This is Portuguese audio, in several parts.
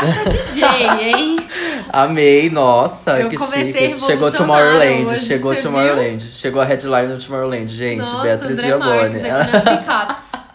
Natasha DJ, hein? Amei, nossa, Eu que chique. Chegou Tomorrowland, hoje, chegou Tomorrowland. Chegou a headline do Tomorrowland, gente. Nossa, Beatriz André Viaboni. Marques aqui nas.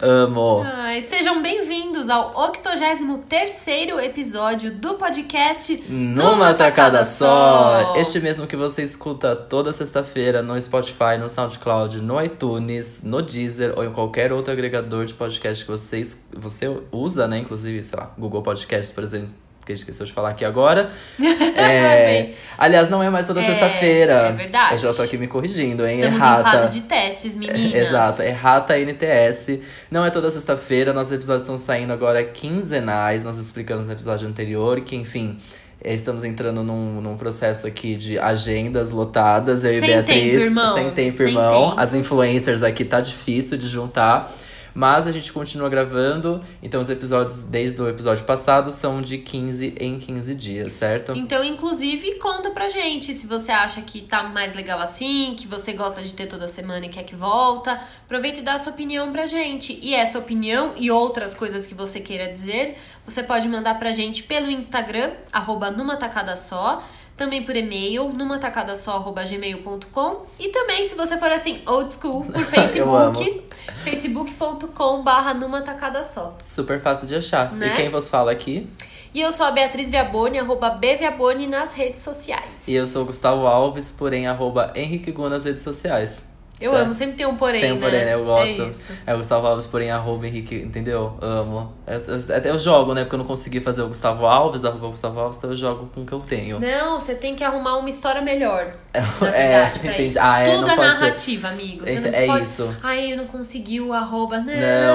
Amo. Ai, sejam bem-vindos ao 83º episódio do podcast Numa tacada só. Este mesmo que você escuta toda sexta-feira no Spotify, no SoundCloud, no iTunes, no Deezer ou em qualquer outro agregador de podcast que você, es- você usa, né? Inclusive, sei lá, Google Podcasts, por exemplo. Que a gente esqueceu de falar aqui agora. É, aliás, não é mais toda É, sexta-feira. é verdade. Eu já tô aqui me corrigindo, hein? Estamos Errata. em fase de testes, meninas. Exato, errata NTS. Não é toda sexta-feira, nossos episódios estão saindo agora quinzenais. Nós explicamos no episódio anterior que, enfim, eh, estamos entrando num, num processo aqui de agendas lotadas. Eu e Sem Beatriz. tempo, irmão. Sem tempo, Sem irmão. tempo. As influencers aqui tá difícil de juntar. Mas a gente continua gravando, então os episódios desde o episódio passado são de 15 em 15 dias, certo? Então, inclusive, conta pra gente se você acha que tá mais legal assim, que você gosta de ter toda semana e quer que volta. Aproveita e dá a sua opinião pra gente. E essa opinião e outras coisas que você queira dizer, você pode mandar pra gente pelo Instagram, arroba numa tacada só. Também por e-mail, numatacadasó.gmail.com E também, se você for assim, old school, por Facebook, facebook.com barra numa tacada só. Super fácil de achar. Né? E quem vos fala aqui? E eu sou a Beatriz Viaboni, arroba bviaboni nas redes sociais. E eu sou o Gustavo Alves, porém, arroba Henrique Gu nas redes sociais. Eu amo, sempre tem um porém, Tem um porém, né? Eu gosto. É isso. É o Gustavo Alves, porém, arroba Henrique, entendeu? Amo. É, é- Até eu jogo, né? Porque eu não consegui fazer o Gustavo Alves, arroba Gustavo Alves, então eu jogo com o que eu tenho. Não, você tem que arrumar uma história melhor. É, Na é, verdade, entendi. isso. Ah, é, Tudo é pode ser. narrativa, amigo. Você É- é pode... isso. Ai, eu não consegui o arroba. Não,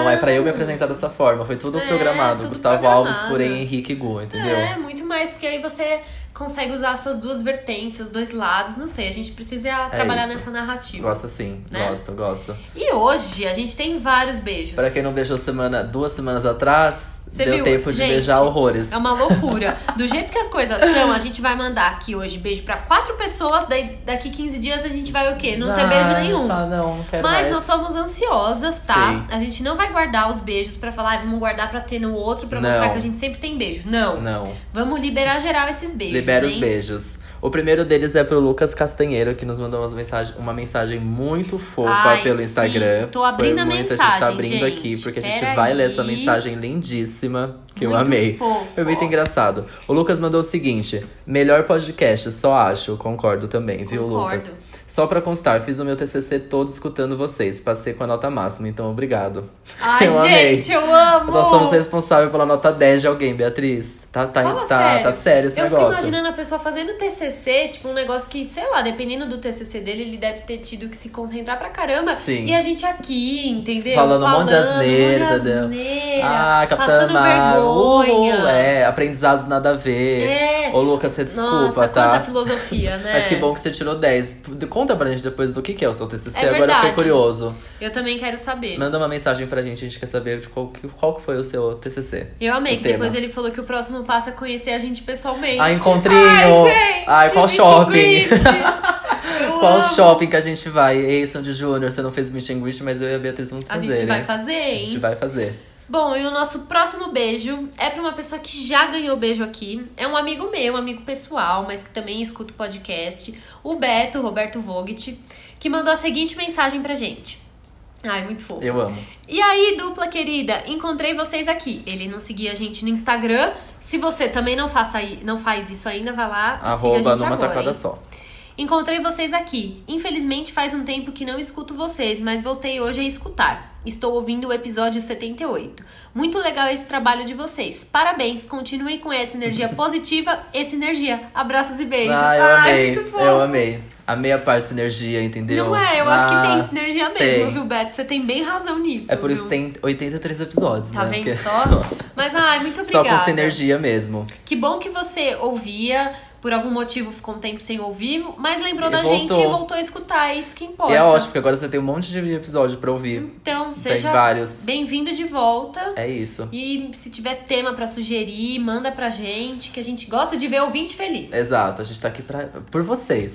Não, é pra eu me apresentar dessa forma. Foi tudo É, programado. tudo Gustavo programado. Alves, porém, Henrique Gu, entendeu? É, muito mais, porque aí você consegue usar as suas duas vertentes, os dois lados. Não sei, a gente precisa trabalhar É nessa narrativa. Gosto sim, Né? gosto, gosto. E hoje a gente tem vários beijos. Pra quem não beijou semana, duas semanas atrás, Você deu viu? tempo de Gente, beijar horrores. É uma loucura. Do jeito que as coisas são, a gente vai mandar aqui hoje beijo pra quatro pessoas, daí daqui 15 dias a gente vai o quê? Não ter beijo Ah, nenhum. só não, não quero Mas mais. nós somos ansiosas, tá? Sim. A gente não vai guardar os beijos pra falar, ah, vamos guardar pra ter no outro, pra Não. mostrar que a gente sempre tem beijo. Não. Não. Vamos liberar geral esses beijos. Libera os hein? beijos. O primeiro deles é pro Lucas Castanheiro, que nos mandou uma mensagem, uma mensagem muito fofa Ai, pelo sim. Instagram. Tô abrindo Foi a muito, A gente mensagem, tá abrindo gente. aqui, porque a gente vai ler aí. essa mensagem lindíssima, que eu Muito amei. fofo. Foi muito engraçado. O Lucas mandou o seguinte: melhor podcast, só acho. Concordo também, viu, Concordo. Lucas? Só pra constar, fiz o meu TCC todo escutando vocês. Passei com a nota máxima, então obrigado. Ai, Eu amei. gente, eu amo! Nós somos responsáveis pela nota 10 de alguém, Beatriz. Tá, tá, Fala tá, sério. tá sério esse eu negócio. fico imaginando a pessoa fazendo TCC, tipo um negócio que, sei lá, dependendo do TCC dele, ele deve ter tido que se concentrar pra caramba. Sim. E a gente aqui, entendeu? Falando um monte de Falando asneira, um monte de asneira, Ah, Capitã passando vergonha. uhul, é, aprendizados nada a ver. É. Ô, Lucas, você desculpa, Nossa, tá? quanta filosofia, né? Mas que bom que você tirou 10. Conta pra gente depois do que, que é o seu TCC. É Agora eu fiquei curioso. Eu também quero saber. Manda uma mensagem pra gente, a gente quer saber de qual, que- qual que foi o seu TCC. Eu amei que tema. depois ele falou que o próximo passo é conhecer a gente pessoalmente. Ah, encontrinho! Ai, gente! Ai, qual and shopping? Qual amo. shopping que a gente vai? Ei, Sandy Júnior, você não fez meet and greet, mas eu e a Beatriz vamos A fazer, gente né? vai fazer, A hein? gente vai fazer. Bom, e o nosso próximo beijo é pra uma pessoa que já ganhou beijo aqui. É um amigo meu, um amigo pessoal, mas que também escuta o podcast. O Beto, Roberto Vogt, que mandou a seguinte mensagem pra gente. Ai, muito fofo. Eu amo. E aí, dupla querida, encontrei vocês aqui. Ele não seguia a gente no Instagram. Se você também não, faça, não faz isso ainda, vai lá e siga a Arroba gente numa agora, tacada hein? só. Encontrei vocês aqui. Infelizmente faz um tempo que não escuto vocês, mas voltei hoje a escutar. Estou ouvindo o episódio 78. Muito legal esse trabalho de vocês. Parabéns, continuem com essa energia positiva, essa energia. Abraços e beijos. Ah, eu Ai, amei. muito fofo. Eu amei. Amei a parte de sinergia, entendeu? Não é, eu acho que Ah, tem sinergia mesmo, tem. viu, Beto? Você tem bem razão nisso. É por isso viu? que tem 83 episódios, Tá né? vendo Porque- só? Mas, ai, muito Só obrigada. com sinergia mesmo. Que bom que você ouvia, por algum motivo ficou um tempo sem ouvir, mas lembrou E da gente voltou. e voltou a escutar. É isso que importa. E é ótimo, porque agora você tem um monte de episódio pra ouvir. Então, seja vários. bem-vindo de volta. É isso. E se tiver tema pra sugerir, manda pra gente, que a gente gosta de ver ouvinte feliz. Exato, a gente tá aqui pra, por vocês.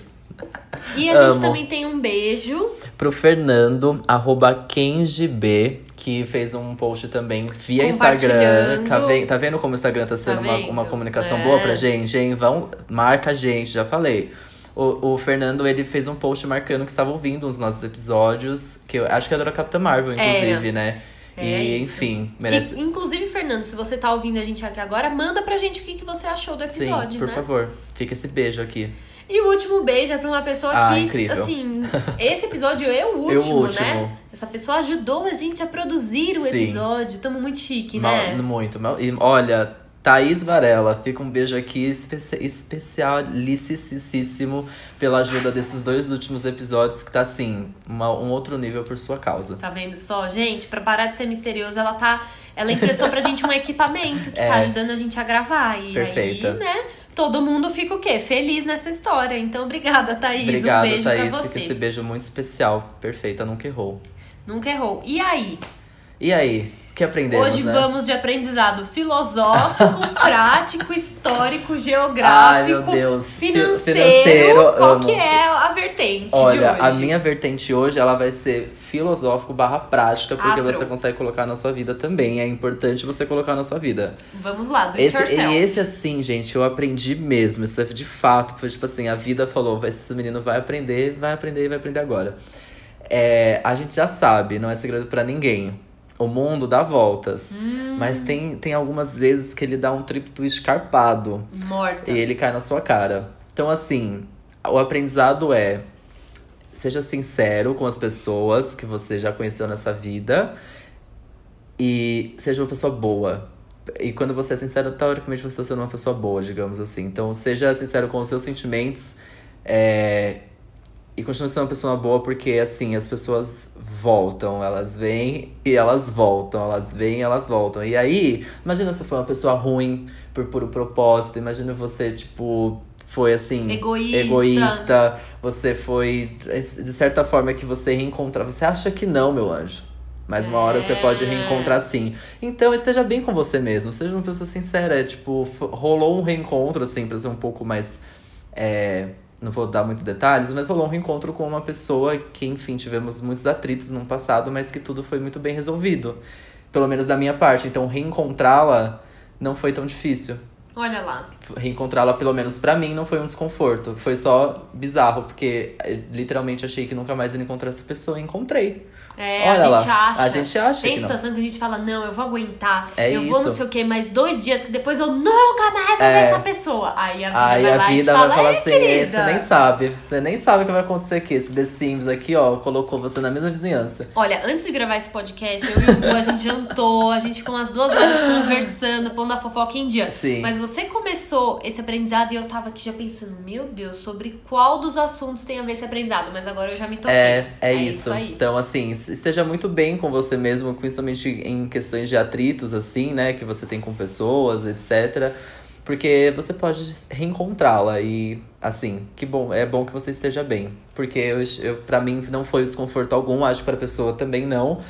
E a gente Amo. também tem um beijo. Pro Fernando, arroba KenjiB, que fez um post também via Instagram. Tá, ve tá vendo como o Instagram tá sendo Tá uma, uma comunicação É. boa pra gente, hein? Vão, marca a gente, já falei. O, o Fernando, ele fez um post marcando que estava ouvindo os nossos episódios, que eu acho que era da Capitã Marvel, inclusive, né? É e, isso. enfim, merece. E, inclusive, Fernando, se você tá ouvindo a gente aqui agora, manda pra gente o que, que você achou do Sim, episódio, por né? favor. Fica esse beijo aqui. E o último beijo é pra uma pessoa Ah, que, incrível. assim, esse episódio é o É o último, último. né? Essa pessoa ajudou a gente a produzir o Sim. episódio. Tamo muito chique, Mal- né? muito. mal- E olha, Thaís Varela, fica um beijo aqui especi especialicíssimo pela ajuda desses dois últimos episódios, que tá assim, uma- um outro nível por sua causa. Tá vendo só? Gente, pra parar de ser misterioso, ela tá. Ela emprestou pra gente um equipamento que É. tá ajudando a gente a gravar. E Perfeita. aí, né? Todo mundo fica o quê? Feliz nessa história. Então, obrigada, Thaís. Obrigado, um beijo Thaís. pra Fica você. esse beijo muito especial. Perfeita, nunca errou. Nunca errou. E aí? E aí, que aprendemos, Hoje né? vamos de aprendizado filosófico, prático, histórico, geográfico, Ai, financeiro. Financeiro, Qual amo. que é a vertente de Olha, hoje? a minha vertente hoje, ela vai ser filosófico barra prática, porque Ah, você consegue colocar na sua vida também. É importante você colocar na sua vida. Vamos lá, do Esse, yourself. e esse, assim, gente, eu aprendi mesmo. Isso é de fato. Foi tipo assim, a vida falou, esse menino vai aprender, vai aprender e vai aprender agora. É, a gente já sabe, não é segredo pra ninguém. O mundo dá voltas. Hum. Mas tem, tem algumas vezes que ele dá um trip twist carpado. Morta. E ele cai na sua cara. Então, assim, o aprendizado é. Seja sincero com as pessoas que você já conheceu nessa vida. E seja uma pessoa boa. E quando você é sincero, teoricamente você está sendo uma pessoa boa, digamos assim. Então, seja sincero com os seus sentimentos. é, E continue sendo uma pessoa boa, porque assim, as pessoas voltam, elas vêm e elas voltam, elas vêm e elas voltam. E aí, imagina se foi uma pessoa ruim por puro propósito, imagina você, tipo, foi assim, Egoísta. egoísta, você foi, de certa forma, que você reencontrar. Você acha que não, meu anjo. Mas uma hora você É. pode reencontrar sim. Então esteja bem com você mesmo, seja uma pessoa sincera. É, tipo, rolou um reencontro, assim, pra ser um pouco mais. é, não vou dar muito detalhes, mas rolou um reencontro com uma pessoa que, enfim, tivemos muitos atritos no passado, mas que tudo foi muito bem resolvido. Pelo menos da minha parte. Então, reencontrá-la não foi tão difícil. Olha lá. Reencontrá-la, pelo menos pra mim, não foi um desconforto. Foi só bizarro, porque eh, literalmente achei que nunca mais ia encontrar essa pessoa e encontrei. É, Olha a lá, gente acha. a gente acha Tem que situação que a gente fala, não, eu vou aguentar. É eu vou não isso. sei o quê, mais dois dias que depois eu nunca mais vou ver É. essa pessoa. Aí a vida Aí vai a lá e vida fala, vai falar "Ei, assim, você nem sabe. Você nem sabe o que vai acontecer aqui. Esse The Sims aqui, ó, colocou você na mesma vizinhança. Olha, antes de gravar esse podcast, eu e o Gu, a gente jantou, a gente ficou umas duas horas conversando, pondo a fofoca em dia. Sim. Mas você começou esse aprendizado e eu tava aqui já pensando, meu Deus, sobre qual dos assuntos tem a ver esse aprendizado. Mas agora eu já me toquei. É, é, isso. aí. Então, assim, esteja muito bem com você mesmo, principalmente em questões de atritos, assim, né? Que você tem com pessoas, etc. Porque você pode reencontrá-la e, assim, que bom, é bom que você esteja bem. Porque eu, eu, pra mim não foi desconforto algum, acho que pra pessoa também não.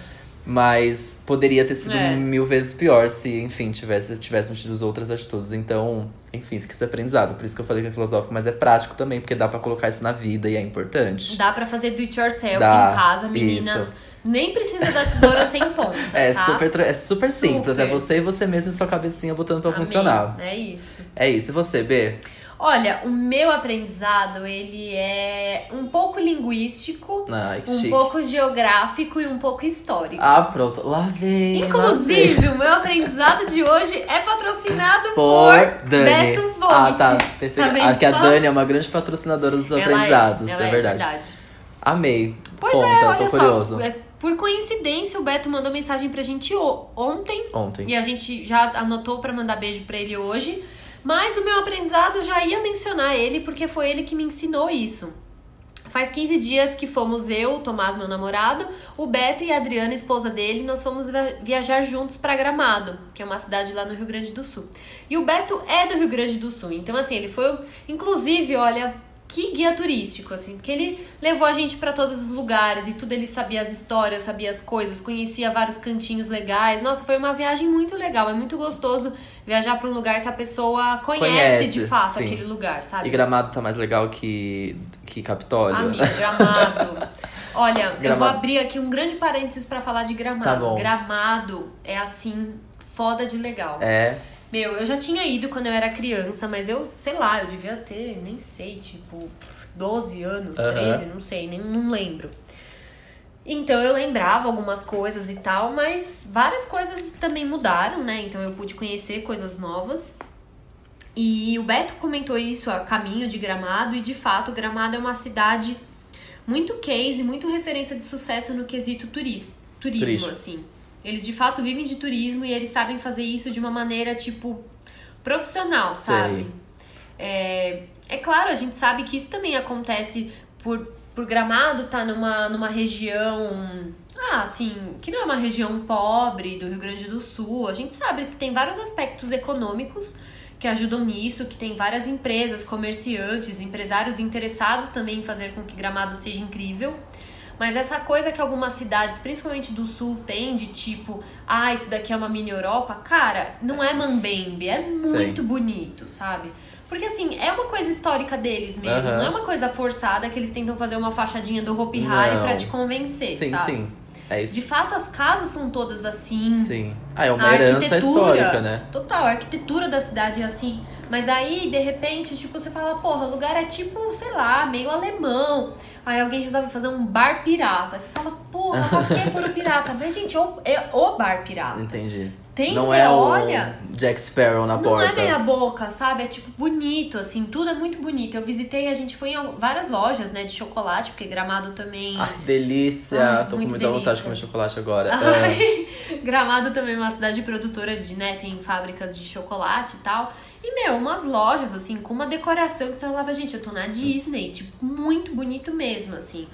Mas poderia ter sido É. mil vezes pior se, enfim, tivesse, tivéssemos tido outras atitudes. Então, enfim, fica esse aprendizado. Por isso que eu falei que é filosófico, mas é prático também, porque dá pra colocar isso na vida e é importante. Dá pra fazer do it yourself Dá, em casa, meninas. isso. Nem precisa da tesoura sem ponta, É, tá? super, é super simples, é Super. você e você mesmo e sua cabecinha botando pra Amei. funcionar. É isso. É isso. E você, B? Olha, o meu aprendizado, ele é um pouco linguístico, Ai, um chique. pouco geográfico e um pouco histórico. Ah, pronto. Lá vem. lá Inclusive, o meu aprendizado de hoje é patrocinado vem. por, por Dani. Beto Vogt. Ah, tá. Pensei Tá ah, que a só? Dani é uma grande patrocinadora dos Ela aprendizados. ela é, verdade. Amei. Pois Conta, é, olha tô só. curioso. é, Por coincidência, o Beto mandou mensagem pra gente ontem. Ontem. E a gente já anotou pra mandar beijo pra ele hoje. Mas o meu aprendizado eu já ia mencionar ele porque foi ele que me ensinou isso. Faz 15 dias que fomos eu, o Tomás, meu namorado, o Beto e a Adriana, esposa dele, nós fomos via- viajar juntos pra Gramado, que é uma cidade lá no Rio Grande do Sul. E o Beto é do Rio Grande do Sul, então assim, ele foi, inclusive, olha, que guia turístico, assim, porque ele levou a gente pra todos os lugares e tudo ele sabia as histórias, sabia as coisas, conhecia vários cantinhos legais. Nossa, foi uma viagem muito legal, é muito gostoso viajar pra um lugar que a pessoa conhece, Conhece, de fato sim. aquele lugar, sabe? E Gramado tá mais legal que, que Capitólio? Amigo, gramado. Olha, eu vou Gramado. abrir aqui um grande parênteses pra falar de gramado. Tá bom. Gramado é assim, foda de legal. É. Meu, eu já tinha ido quando eu era criança, mas eu, sei lá, eu devia ter, nem sei, tipo, 12 anos, Aham. 13, não sei, nem não lembro. Então eu lembrava algumas coisas e tal, mas várias coisas também mudaram, né? Então eu pude conhecer coisas novas. E o Beto comentou isso a caminho de Gramado, e de fato, Gramado é uma cidade muito case, muito referência de sucesso no quesito turis, turismo, Turístico. assim. Eles de fato vivem de turismo e eles sabem fazer isso de uma maneira, tipo, profissional, sabe? É, é claro, a gente sabe que isso também acontece por, por Gramado tá numa, numa região, ah, assim, que não é uma região pobre do Rio Grande do Sul. A gente sabe que tem vários aspectos econômicos que ajudam nisso, que tem várias empresas, comerciantes, empresários interessados também em fazer com que Gramado seja incrível. Mas essa coisa que algumas cidades, principalmente do sul, têm de tipo, ah, isso daqui é uma mini Europa, cara, não é mambembe, é muito bonito, sabe? Porque assim, é uma coisa histórica deles mesmo, Aham. não é uma coisa forçada que eles tentam fazer uma fachadinha do Hopi Hari pra te convencer, Sim, sabe? sim. É isso. De fato, as casas são todas assim. Sim. Ah, é uma A herança arquitetura, histórica, né? Total, a arquitetura da cidade é assim. Mas aí, de repente, tipo, você fala, porra, o lugar é tipo, sei lá, meio alemão. Aí alguém resolve fazer um bar pirata. Aí você fala, porra, pra que o pirata? Mas, gente, é o, é o bar pirata. Entendi. Tem, não você é olha. o Jack Sparrow na Não porta. é meia boca, sabe? É tipo bonito, assim, tudo é muito bonito. Eu visitei, a gente foi em várias lojas, né, de chocolate, porque Gramado também. Ai, delícia. Ai, Tô com muita vontade de delícia. comer chocolate agora. Ai, Gramado também é uma cidade produtora de, né, tem fábricas de chocolate e tal. E, meu, umas lojas, assim, com uma decoração que você falava, gente, eu tô na Disney, tipo, muito bonito mesmo, assim.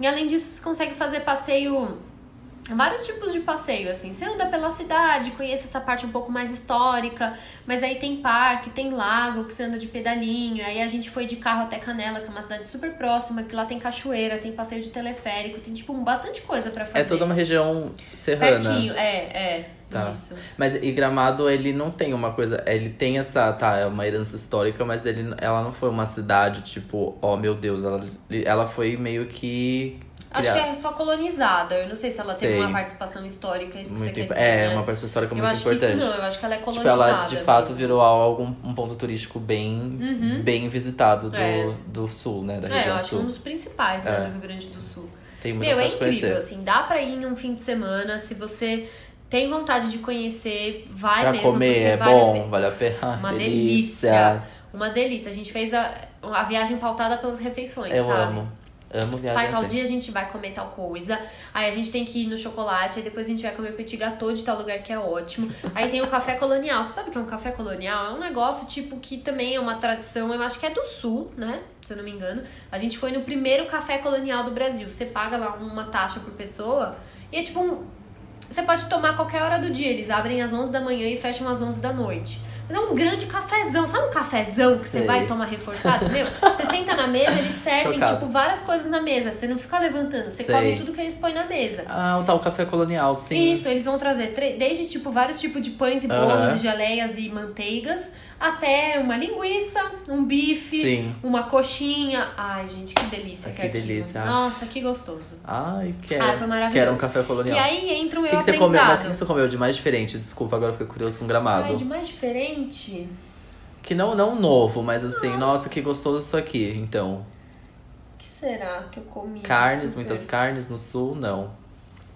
E além disso, você consegue fazer passeio, vários tipos de passeio, assim. Você anda pela cidade, conhece essa parte um pouco mais histórica, mas aí tem parque, tem lago, que você anda de pedalinho. Aí a gente foi de carro até Canela, que é uma cidade super próxima, que lá tem cachoeira, tem passeio de teleférico, tem, tipo, bastante coisa pra fazer. É toda uma região serrana. Pertinho, é, é. Tá. Isso. Mas e Gramado, ele não tem uma coisa. Ele tem essa, tá, é uma herança histórica, mas ele, ela não foi uma cidade, tipo, oh meu Deus, ela, ela foi meio que. Acho que é só colonizada. Eu não sei se ela teve Sei. uma participação histórica, isso que muito você quer imp- dizer, É, né? uma participação histórica Eu muito acho importante. que isso não, eu acho que ela é Tipo, colonizada. ela de fato mesmo. virou algo, um ponto turístico bem, Uhum. bem visitado do, É. do sul, né? Da É, região eu acho que sul. um dos principais, né, É. do Rio Grande do Sul. Tem muita Meu, é incrível, conhecer. assim, dá pra ir em um fim de semana, se você tem vontade de conhecer, vai pra mesmo, comer porque é vale a bom, pena. vale a pena. Uma delícia. delícia. Uma delícia. A gente fez a, a viagem pautada pelas refeições, Eu sabe? amo. Amo Vai, viagem tal assim. dia a gente vai comer tal coisa. Aí a gente tem que ir no chocolate. Aí depois a gente vai comer petit gâteau de tal lugar que é ótimo. Aí tem o café colonial. Você sabe o que é um café colonial? É um negócio, tipo, que também é uma tradição. Eu acho que é do sul, né? Se eu não me engano. A gente foi no primeiro café colonial do Brasil. Você paga lá uma taxa por pessoa. E é tipo um... Você pode tomar a qualquer hora do dia. Eles abrem às 11 da manhã e fecham às 11 da noite. Mas é um grande cafezão. Sabe um cafezão que Sei. você vai tomar reforçado? Meu, você senta na mesa, eles servem, Chocado. tipo, várias coisas na mesa. Você não fica levantando, você Sei. come tudo que eles põem na mesa. Ah, o tal café colonial, sim. Isso, eles vão trazer desde, tipo, vários tipos de pães e bolos Aham. e geleias e manteigas, até uma linguiça, um bife, Sim. uma coxinha. Ai, gente, que delícia Ai, que, que delícia. Nossa, que gostoso. Ai, quero. Ah, foi maravilhoso. Quero um café colonial. E aí entra o meu que, que você comeu? Mas o que você comeu de mais diferente? Desculpa, agora eu fiquei curioso com gramado. Ai, de mais diferente... Que não, não novo, mas assim, nossa, que gostoso isso aqui. Então, O que será que eu comi? carnes, muitas carnes no sul, não.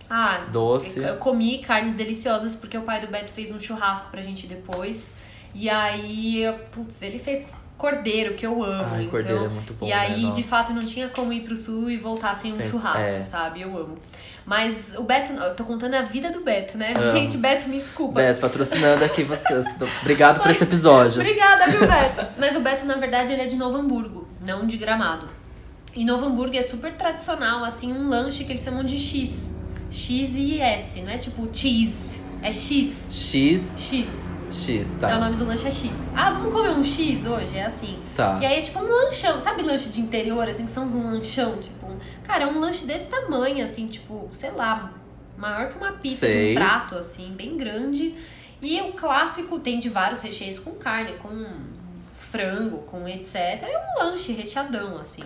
Ah, Doce. Eu, eu comi carnes deliciosas porque o pai do Beto fez um churrasco pra gente depois. E aí, eu- putz, ele fez cordeiro, que eu amo. Ai, então, cordeiro é muito bom, E né? aí, Nossa. de fato, não tinha como ir pro sul e voltar sem um Sim, churrasco, é. sabe? Eu amo. Mas o Beto, eu tô contando a vida do Beto, né? Amo. Gente, Beto, me desculpa. Beto, patrocinando aqui vocês. Obrigado por esse episódio. Obrigada, viu, Beto? Mas o Beto, na verdade, ele é de Novo Hamburgo, não de Gramado. E Novo Hamburgo é super tradicional, assim, um lanche que eles chamam de X. X e S, não é tipo cheese. É X. X, X. X, É, o tá. nome do lanche é X. Ah, vamos comer um X hoje? É assim. Tá. E aí é tipo um lanchão. Sabe lanche de interior, assim, que são um lanchão? Tipo, um- cara, é um lanche desse tamanho, assim, tipo, sei lá, maior que uma pizza de um prato, assim, bem grande. E o clássico tem de vários recheios com carne, com frango, com etc. É um lanche recheadão, assim.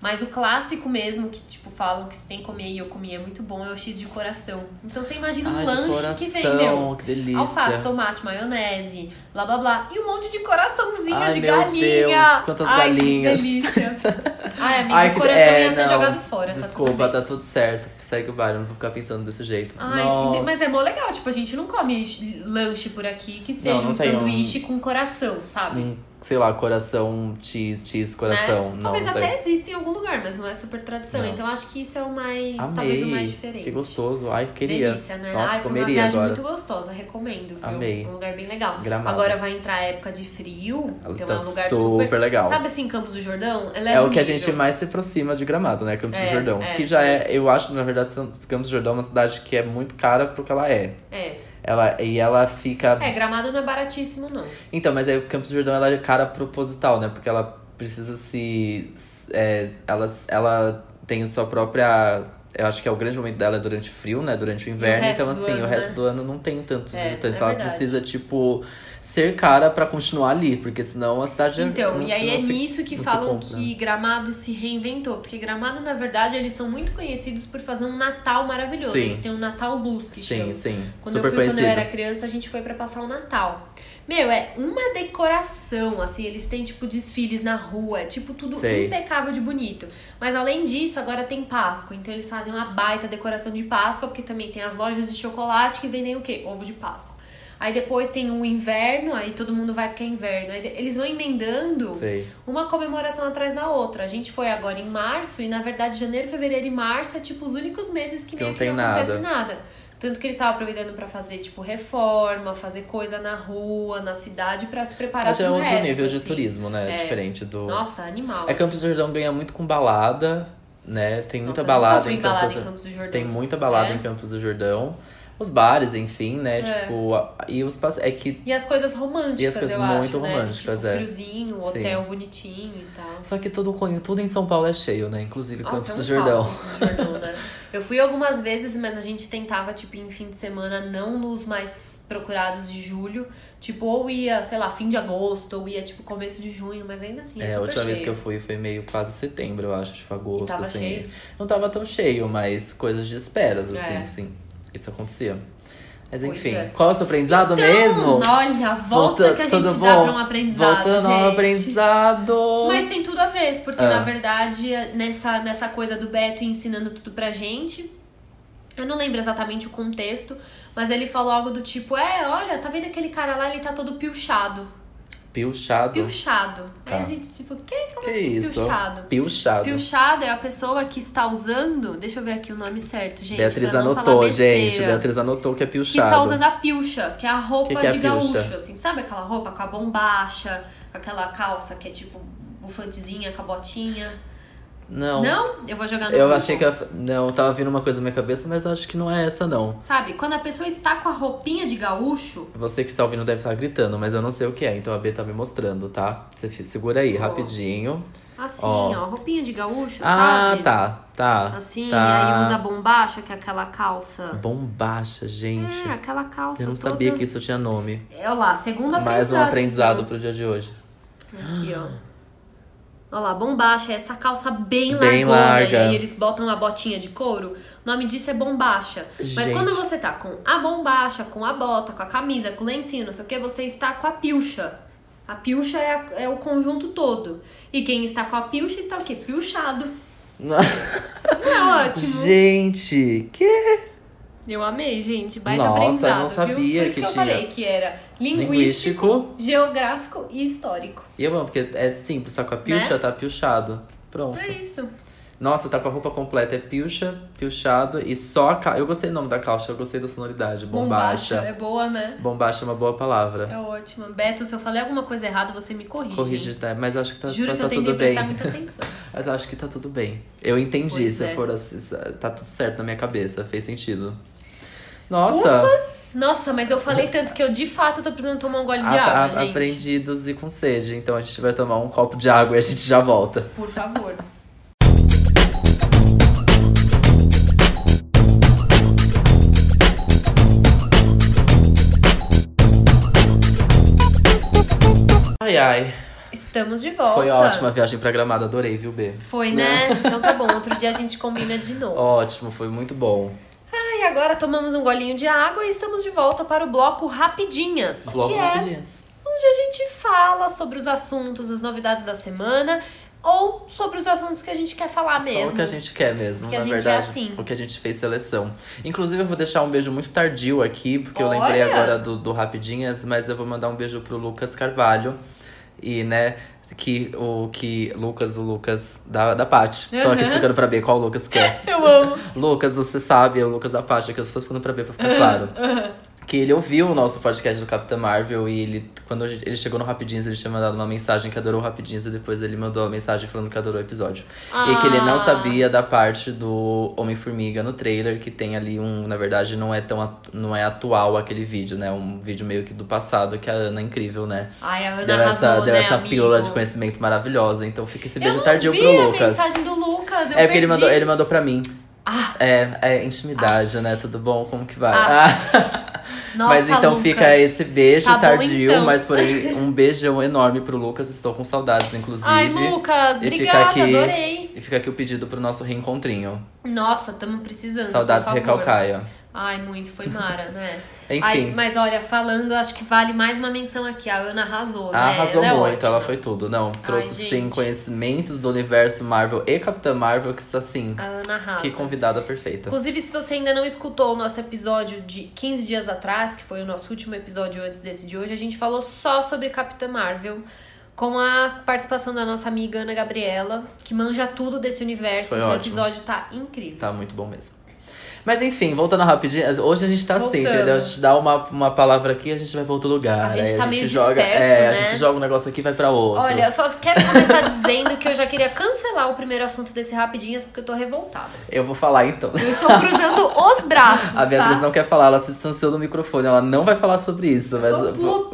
Mas o clássico mesmo, que tipo, falam que se tem que comer e eu comi, é muito bom, é o X de coração. Então você imagina um Ai, lanche coração, que vem, meu, que delícia. alface, tomate, maionese, blá blá blá. E um monte de coraçãozinho Ai, de meu galinha. Deus, quantas Ai, galinhas. Que delícia. Ai, amigo, Ai, o que- coração é, ia ser não, jogado fora. Desculpa, tá tudo tá tudo certo. Segue o baile, não vou ficar pensando desse jeito. Ai, Nossa. mas é mó legal, tipo, a gente não come lanche por aqui que seja Não, não um tem um- sanduíche com coração, sabe? Um, sei lá, coração, cheese, cheese, coração. Né? Não, Talvez não até tem. exista em algum lugar, mas não é super tradição. Não. Então acho que isso é o mais. Amei. talvez o mais diferente. Que gostoso. Ai, queria. Delícia, né? Nossa, Ai, uma comeria viagem agora. muito gostosa, recomendo, viu? Amei. Um lugar bem legal. Gramado. Agora vai entrar a época de frio, Ela então tá é um lugar super super, legal. Sabe assim, Campos do Jordão? Ela É no o que a gente mais se aproxima de Gramado, né? Campos É, do Jordão. é, que já é, mas- eu acho, na verdade, Campos do Jordão é uma cidade que é muito cara pro que ela é. É. Ela, e ela fica. É, Gramado não é baratíssimo, não. Então, mas aí o Campos do Jordão ela é cara proposital, né? Porque ela precisa se. É, ela, ela tem a sua própria. Eu acho que é o grande momento dela é durante o frio, né? Durante o inverno. resto Então, assim, ano, o resto né? do ano não tem tantos É, visitantes. é ela verdade. precisa, tipo, ser cara pra continuar ali. Porque senão a cidade Então, não, e aí é se- nisso que falam que Gramado se reinventou. Porque Gramado, na verdade, eles são muito conhecidos por fazer um Natal maravilhoso. Sim. Eles têm um Natal luz, que Sim, chama. sim. Quando Super eu fui conhecido. quando eu era criança, a gente foi pra passar o Natal. Meu, é uma decoração, assim, eles têm, tipo, desfiles na rua, é, tipo, tudo Sei. impecável de bonito. Mas além disso, agora tem Páscoa, então eles fazem uma baita decoração de Páscoa, porque também tem as lojas de chocolate que vendem o quê? Ovo de Páscoa. Aí depois tem o inverno, aí todo mundo vai porque é inverno. Aí eles vão emendando Sei. uma comemoração atrás da outra. A gente foi agora em março e, na verdade, janeiro, fevereiro e março é tipo os únicos meses que, Que meio não que não acontece nada. nada. Tanto que eles estavam aproveitando pra fazer, tipo, reforma, fazer coisa na rua, na cidade, pra se preparar Mas é pro outro resto, nível de assim. turismo, né? É. Diferente do. Nossa, animal. É Campos do Jordão ganha muito com balada, né? Tem muita Nossa, balada em balada Campos, em Campos do Jordão. Tem muita balada É? em Campos do Jordão. Os bares, enfim, né? É. Tipo, e os é que E as coisas românticas, E as coisas muito acho, né? românticas, de, tipo, é. friozinho, Sim. hotel bonitinho e tal. só que tudo tudo em São Paulo é cheio, né? Inclusive Campos Nossa, é um do Jordão. caos Campos do Jordão, né? Eu fui algumas vezes, mas a gente tentava, tipo, em fim de semana, não nos mais procurados de julho. Tipo, ou ia, sei lá, fim de agosto, ou ia, tipo, começo de junho, mas ainda assim, é, É, a última vez cheio. que eu fui foi meio quase setembro, eu acho, tipo agosto, E tava assim. cheio? Não tava tão cheio, mas coisas de esperas, assim, É. sim. Isso acontecia. Mas enfim, é. qual é o seu aprendizado Então, mesmo? olha, a volta Volta- que a gente tudo dá bom? pra um aprendizado, Voltando ao gente. aprendizado. Mas tem tudo a ver, porque Ah. na verdade, nessa, nessa coisa do Beto ensinando tudo pra gente, eu não lembro exatamente o contexto, mas ele falou algo do tipo: É, olha, tá vendo aquele cara lá, ele tá todo pilchado. Pilchado. Pilchado. Aí Tá. a gente, tipo, que? Como Que assim isso? pilchado? Pilchado. Pilchado é a pessoa que está usando. Deixa eu ver aqui o nome certo, gente. Beatriz anotou, gente. Beatriz anotou que é Que pilchado. está usando a pilcha, que é a roupa Que que é a de gaúcho, pilcha? assim. Sabe aquela roupa com a bombacha, com aquela calça que é tipo bufantezinha com a botinha? Não. Não? Eu vou jogar no Eu achei que. ela- Não, tava vindo uma coisa na minha cabeça, mas eu acho que não é essa, não. Sabe, quando a pessoa está com a roupinha de gaúcho, Você que está ouvindo deve estar gritando, mas eu não sei o que é, então a B tá me mostrando, tá? Você segura aí, Ó. rapidinho. assim, Ó. ó, roupinha de gaúcho, Ah, sabe? tá, tá. Assim, tá. aí usa bombacha, que é aquela calça. Bombacha, gente. É, aquela calça eu não toda... sabia que isso tinha nome. Olha lá, aprendizado. Mais um aprendizado pro dia de hoje. Aqui, ó. Olha lá, bombacha é essa calça bem, Bem largona. larga. E aí eles botam uma botinha de couro. O nome disso é bombacha. Mas Gente. quando você tá com a bombacha, com a bota, com a camisa, com o lencinho, não sei o que, você está com a pilcha. A pilcha é, a- é o conjunto todo. E quem está com a pilcha está o quê? Pilchado. Não é ótimo? gente, que Eu amei, gente. Baita Nossa, eu não sabia viu? Por isso que que, eu tinha. falei que era linguístico, linguístico. geográfico e histórico. E eu amo, porque é simples, tá com a pilcha, Né? tá pilchado. Pronto. É isso. Nossa, tá com a roupa completa, é pilcha, pilchado e só a calça. Eu gostei do nome da calça, eu gostei da sonoridade. Bombacha. É boa, né? Bombacha é uma boa palavra. É ótima. Beto, se eu falei alguma coisa errada, você me corrige. Corrige, tá? Mas eu acho que tá, Juro tá, que tá eu tudo bem. prestar muita atenção. Mas eu acho que tá tudo bem. Eu entendi, Pois se é. for assim, tá tudo certo na minha cabeça, fez sentido. Nossa, Nossa, mas eu falei tanto que eu de fato tô precisando tomar um gole de a- a- água, gente. aprendidos e com sede. Então a gente vai tomar um copo de água e a gente já volta. Por favor. Ai, ai. Estamos de volta. Foi ótima a viagem pra Gramado, adorei, viu, B? Foi, né? Então tá bom, outro dia a gente combina de novo. Ótimo, foi muito bom. E agora tomamos um golinho de água e estamos de volta para o bloco Rapidinhas. Bloco que é rapidinhas. onde a gente fala sobre os assuntos, as novidades da semana ou sobre os assuntos que a gente quer falar mesmo. Só o que a gente quer mesmo, Que na é verdade. assim. O que a gente fez seleção. Inclusive, eu vou deixar um beijo muito tardio aqui, porque eu Olha! lembrei agora do, do Rapidinhas, mas eu vou mandar um beijo pro Lucas Carvalho. E, né, que o que. Lucas, o Lucas da, da Paty. Tô aqui Uhum. explicando pra B qual Lucas que é. Eu amo. Lucas, você sabe, é o Lucas da Paty, que eu estou explicando pra B pra ficar claro. Que ele ouviu o nosso podcast do Capitã Marvel e ele, quando a ele chegou no Rapidinhas, ele tinha mandado uma mensagem que adorou o Rapidinhas e depois ele mandou a mensagem falando que adorou o episódio. E que ele não Ah. sabia da parte do Homem-Formiga no trailer, que tem ali um. Na verdade, não é tão não é atual aquele vídeo, né? Um vídeo meio que do passado, que a Ana é incrível, né? Ai, a Ana Deu arrasou, essa, deu né, essa amigo? pílula de conhecimento maravilhosa. Então fica esse Eu beijo tardio vi pro a Lucas. mensagem do Lucas, eu É porque ele mandou, ele mandou pra mim. Ah, É, é intimidade, né? Tudo bom? Como que vai? Ah, Ah. nossa, mas então Lucas. fica esse beijo Tá tardio, então. mas porém um beijão enorme pro Lucas. Estou com saudades, inclusive. Ai, Lucas, E fica obrigada, aqui- adorei. E fica aqui o pedido pro nosso reencontrinho. Nossa, tamo precisando. Saudades recalcaia. Ai, muito, foi Mara, né? Enfim. Ai, mas olha, falando, acho que vale mais uma menção aqui. A Ana arrasou, né? Arrasou ela é muito, ótima. ela foi tudo. Não, trouxe sim gente. conhecimentos do universo Marvel e Capitã Marvel, que assim, A Ana arrasa. que convidada perfeita. Inclusive, se você ainda não escutou o nosso episódio de 15 dias atrás, que foi o nosso último episódio antes desse de hoje, a gente falou só sobre Capitã Marvel. Com a participação da nossa amiga Ana Gabriela, que manja tudo desse universo. Foi então o episódio tá incrível. Tá muito bom mesmo. Mas enfim, voltando rapidinho, hoje a gente tá assim, entendeu? A gente dá uma, uma palavra aqui e a gente vai pra outro lugar. A gente tá a gente meio joga, disperso, É, a né? gente joga um negócio aqui e vai pra outro. Olha, eu só quero começar dizendo que eu já queria cancelar o primeiro assunto desse Rapidinhas, porque eu tô revoltada. Eu vou falar então. Eu estou cruzando os braços, A Beatriz tá? não quer falar, ela se distanciou do microfone, ela não vai falar sobre isso. Mas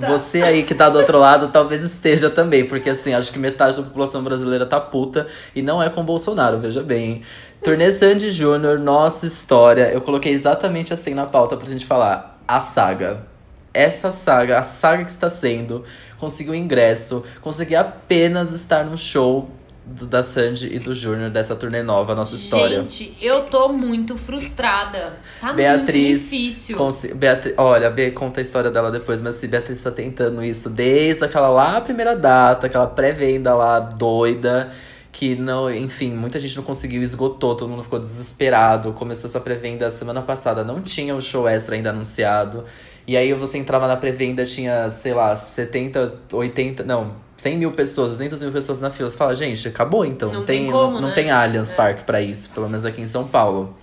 você aí que tá do outro lado talvez esteja também, porque assim, acho que metade da população brasileira tá puta e não é com o Bolsonaro, veja bem. Turnê Sandy Júnior, nossa história. Eu coloquei exatamente assim na pauta pra gente falar. A saga. Essa saga, a saga que está sendo, conseguiu ingresso, consegui apenas estar no show do- da Sandy e do Júnior dessa turnê nova, nossa história. Gente, eu tô muito frustrada. Tá Beatriz, muito difícil. Consi- Beatri- Olha, a B conta a história dela depois, mas se Beatriz tá tentando isso desde aquela lá primeira data, aquela pré-venda lá doida, que não, enfim, muita gente não conseguiu, esgotou, todo mundo ficou desesperado. Começou essa pré-venda semana passada, não tinha o show extra ainda anunciado. E aí você entrava na pré-venda, tinha, sei lá, 70, 80, não, 100 mil pessoas, 200 mil pessoas na fila. Você fala, gente, acabou então. Não tem, tem como, não, não né? tem Allianz É. Park pra isso, pelo menos aqui em São Paulo.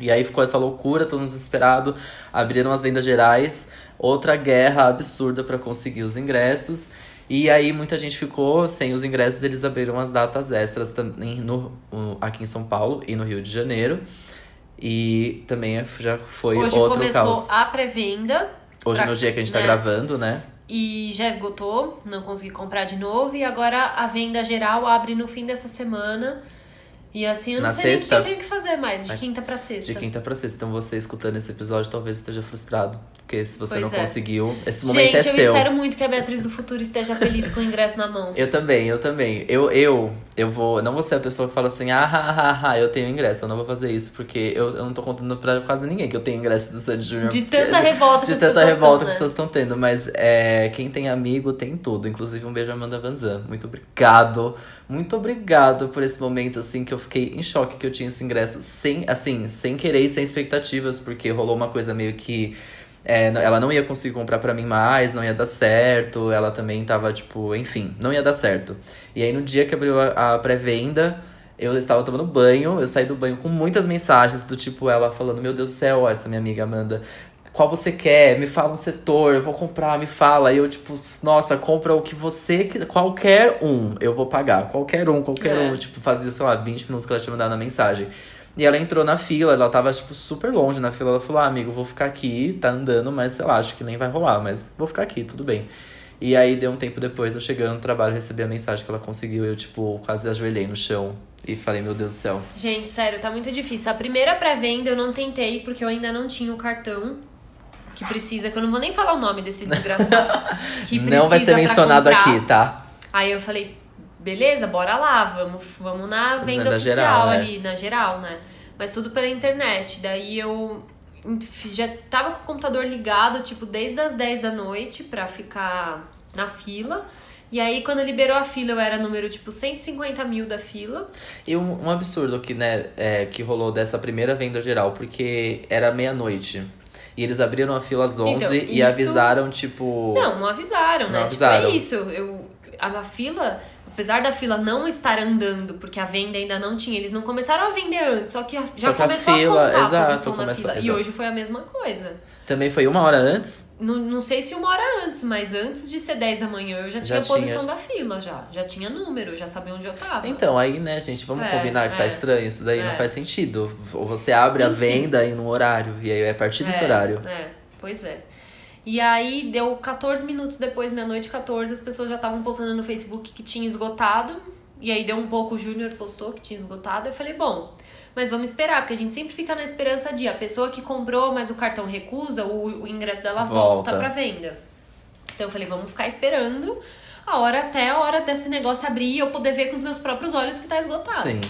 E aí ficou essa loucura, todo mundo desesperado. Abriram as vendas gerais, outra guerra absurda pra conseguir os ingressos. E aí muita gente ficou sem os ingressos, eles abriram as datas extras também no, aqui em São Paulo e no Rio de Janeiro. E também é- já foi Hoje outro começou caos. a pré-venda Hoje pra- no dia que a gente tá né? gravando, né? e já esgotou, não consegui comprar de novo. E agora a venda geral abre no fim dessa semana. E assim eu não Na sei nem o sexta? que eu tenho que fazer mais, de quinta pra sexta. De quinta pra sexta. Então você escutando esse episódio talvez esteja frustrado. Porque se você Pois não é. conseguiu, esse momento Gente, é eu seu. espero muito que a Beatriz do futuro esteja feliz com o ingresso na mão. Eu também, eu também. Eu, eu, eu vou. Não vou ser a pessoa que fala assim, ah, ah, ah, ah, eu tenho ingresso. Eu não vou fazer isso, porque eu, eu não tô contando pra quase ninguém que eu tenho ingresso do Sandy Júnior. De tanta revolta que De tanta revolta tão, que as pessoas estão tendo. Mas é, quem tem amigo tem tudo. Inclusive um beijo a Amanda Vanzan. Muito obrigado. Muito obrigado por esse momento, assim, que eu fiquei em choque que eu tinha esse ingresso sem, assim, sem querer e sem expectativas, porque rolou uma coisa meio que. é, ela não ia conseguir comprar pra mim mais, não ia dar certo. Ela também tava, tipo, enfim, não ia dar certo. E aí no dia que abriu a, a pré-venda, eu estava tomando banho, eu saí do banho com muitas mensagens do tipo ela falando: Meu Deus do céu, essa minha amiga Amanda, qual você quer? Me fala um setor, eu vou comprar, me fala. E eu, tipo, nossa, compra o que você quiser, qualquer um, eu vou pagar. Qualquer um, qualquer É. um. Tipo, fazia, sei lá, 20 minutos que ela tinha mandado na mensagem. E ela entrou na fila, ela tava, tipo, super longe na fila. Ela falou: ah, amigo, vou ficar aqui, tá andando, mas sei lá, acho que nem vai rolar, mas vou ficar aqui, tudo bem. E aí, deu um tempo depois, eu chegando no trabalho, recebi a mensagem que ela conseguiu. Eu, tipo, quase ajoelhei no chão e falei: Meu Deus do céu. Gente, sério, tá muito difícil. A primeira pré-venda eu não tentei porque eu ainda não tinha o cartão que precisa, que eu não vou nem falar o nome desse desgraçado. que Não vai ser mencionado aqui, tá? Aí eu falei, beleza, bora lá, vamos, vamos na venda Na oficial geral, né? ali, na geral, né? Mas tudo pela internet. Daí eu já tava com o computador ligado, tipo, desde as 10 da noite pra ficar na fila. E aí, quando liberou a fila, eu era número, tipo, 150 mil da fila. E um, um absurdo que, né, é, que rolou dessa primeira venda geral, porque era meia-noite. E eles abriram a fila às 11 Então, e isso- avisaram, tipo. Não, não avisaram, né? Não Tipo, avisaram. é isso. Eu, a, a fila, apesar da fila não estar andando, porque a venda ainda não tinha, eles não começaram a vender antes, só que a- já Só que a começou fila- a contar exato, a posição começa- na fila. E exato. hoje foi a mesma coisa. Também foi uma hora antes. Não, não sei se uma hora antes, mas antes de ser 10 da manhã eu já, Já tinha a tinha. posição da fila, já. Já tinha número, já sabia onde eu tava. Então, aí, né, gente, vamos É, combinar que tá é. estranho. Isso daí não É. faz sentido. Ou você abre a Enfim. venda em um horário. E aí é a partir desse É, horário. É, pois é. E aí, deu 14 minutos depois, meia-noite 14, as pessoas já estavam postando no Facebook que tinha esgotado. E aí, deu um pouco, o Júnior postou que tinha esgotado. Eu falei, bom, mas vamos esperar, porque a gente sempre fica na esperança de a pessoa que comprou, mas o cartão recusa, o, o ingresso dela volta, Volta. pra venda. Então, eu falei, vamos ficar esperando a hora até a hora desse negócio abrir e eu poder ver com os meus próprios olhos que tá esgotado. Sim.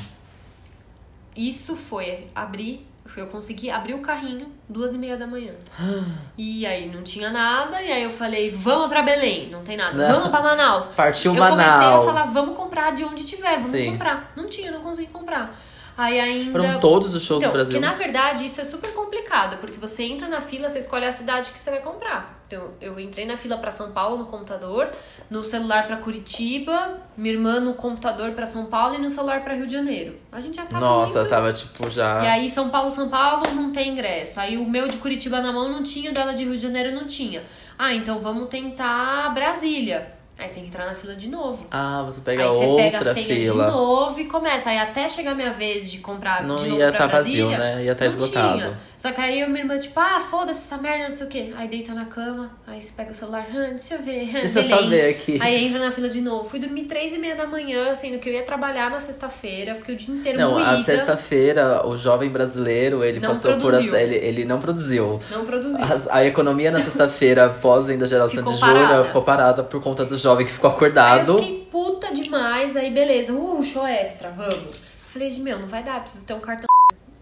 Isso foi abrir, eu consegui abrir o carrinho duas e meia da manhã. E aí não tinha nada, e aí eu falei, vamos pra Belém, não tem nada, Não. vamos pra Manaus. Partiu eu comecei Manaus. a falar, vamos comprar de onde tiver, vamos Sim. comprar. Não tinha, não consegui comprar. Aí ainda. Foram todos os shows então, do Brasil. que na verdade isso é super complicado, porque você entra na fila, você escolhe a cidade que você vai comprar. Então, eu entrei na fila pra São Paulo no computador, no celular pra Curitiba, minha irmã no computador pra São Paulo e no celular pra Rio de Janeiro. A gente já tava Nossa, muito... tava tipo já. E aí, São Paulo, São Paulo não tem ingresso. Aí o meu de Curitiba na mão não tinha, o dela de Rio de Janeiro não tinha. Ah, então vamos tentar Brasília. Aí você tem que entrar na fila de novo. Ah, você pega aí você outra pega a senha fila. de novo e começa. Aí até chegar a minha vez de comprar Não de novo ia pra tá Brasília, vazio, né? Ia tá não esgotado. Tinha. Só que aí a minha irmã, tipo, ah, foda-se essa merda, não sei o quê. Aí deita na cama, aí você pega o celular, ah, deixa eu ver. Deixa eu Belém. saber aqui. Aí entra na fila de novo. Fui dormir três e meia da manhã, sendo que eu ia trabalhar na sexta-feira, fiquei o dia inteiro Não, moída. a sexta-feira, o jovem brasileiro, ele Não passou produziu. por. Ele, ele não produziu. Não produzi. As- A, economia na sexta-feira, pós-venda geral de Ficou Júnior, parada. ficou parada por conta do jovem que ficou Aí eu acordado. fiquei puta demais, aí beleza, uh, show extra, vamos. Falei, meu, não vai dar, preciso ter um cartão.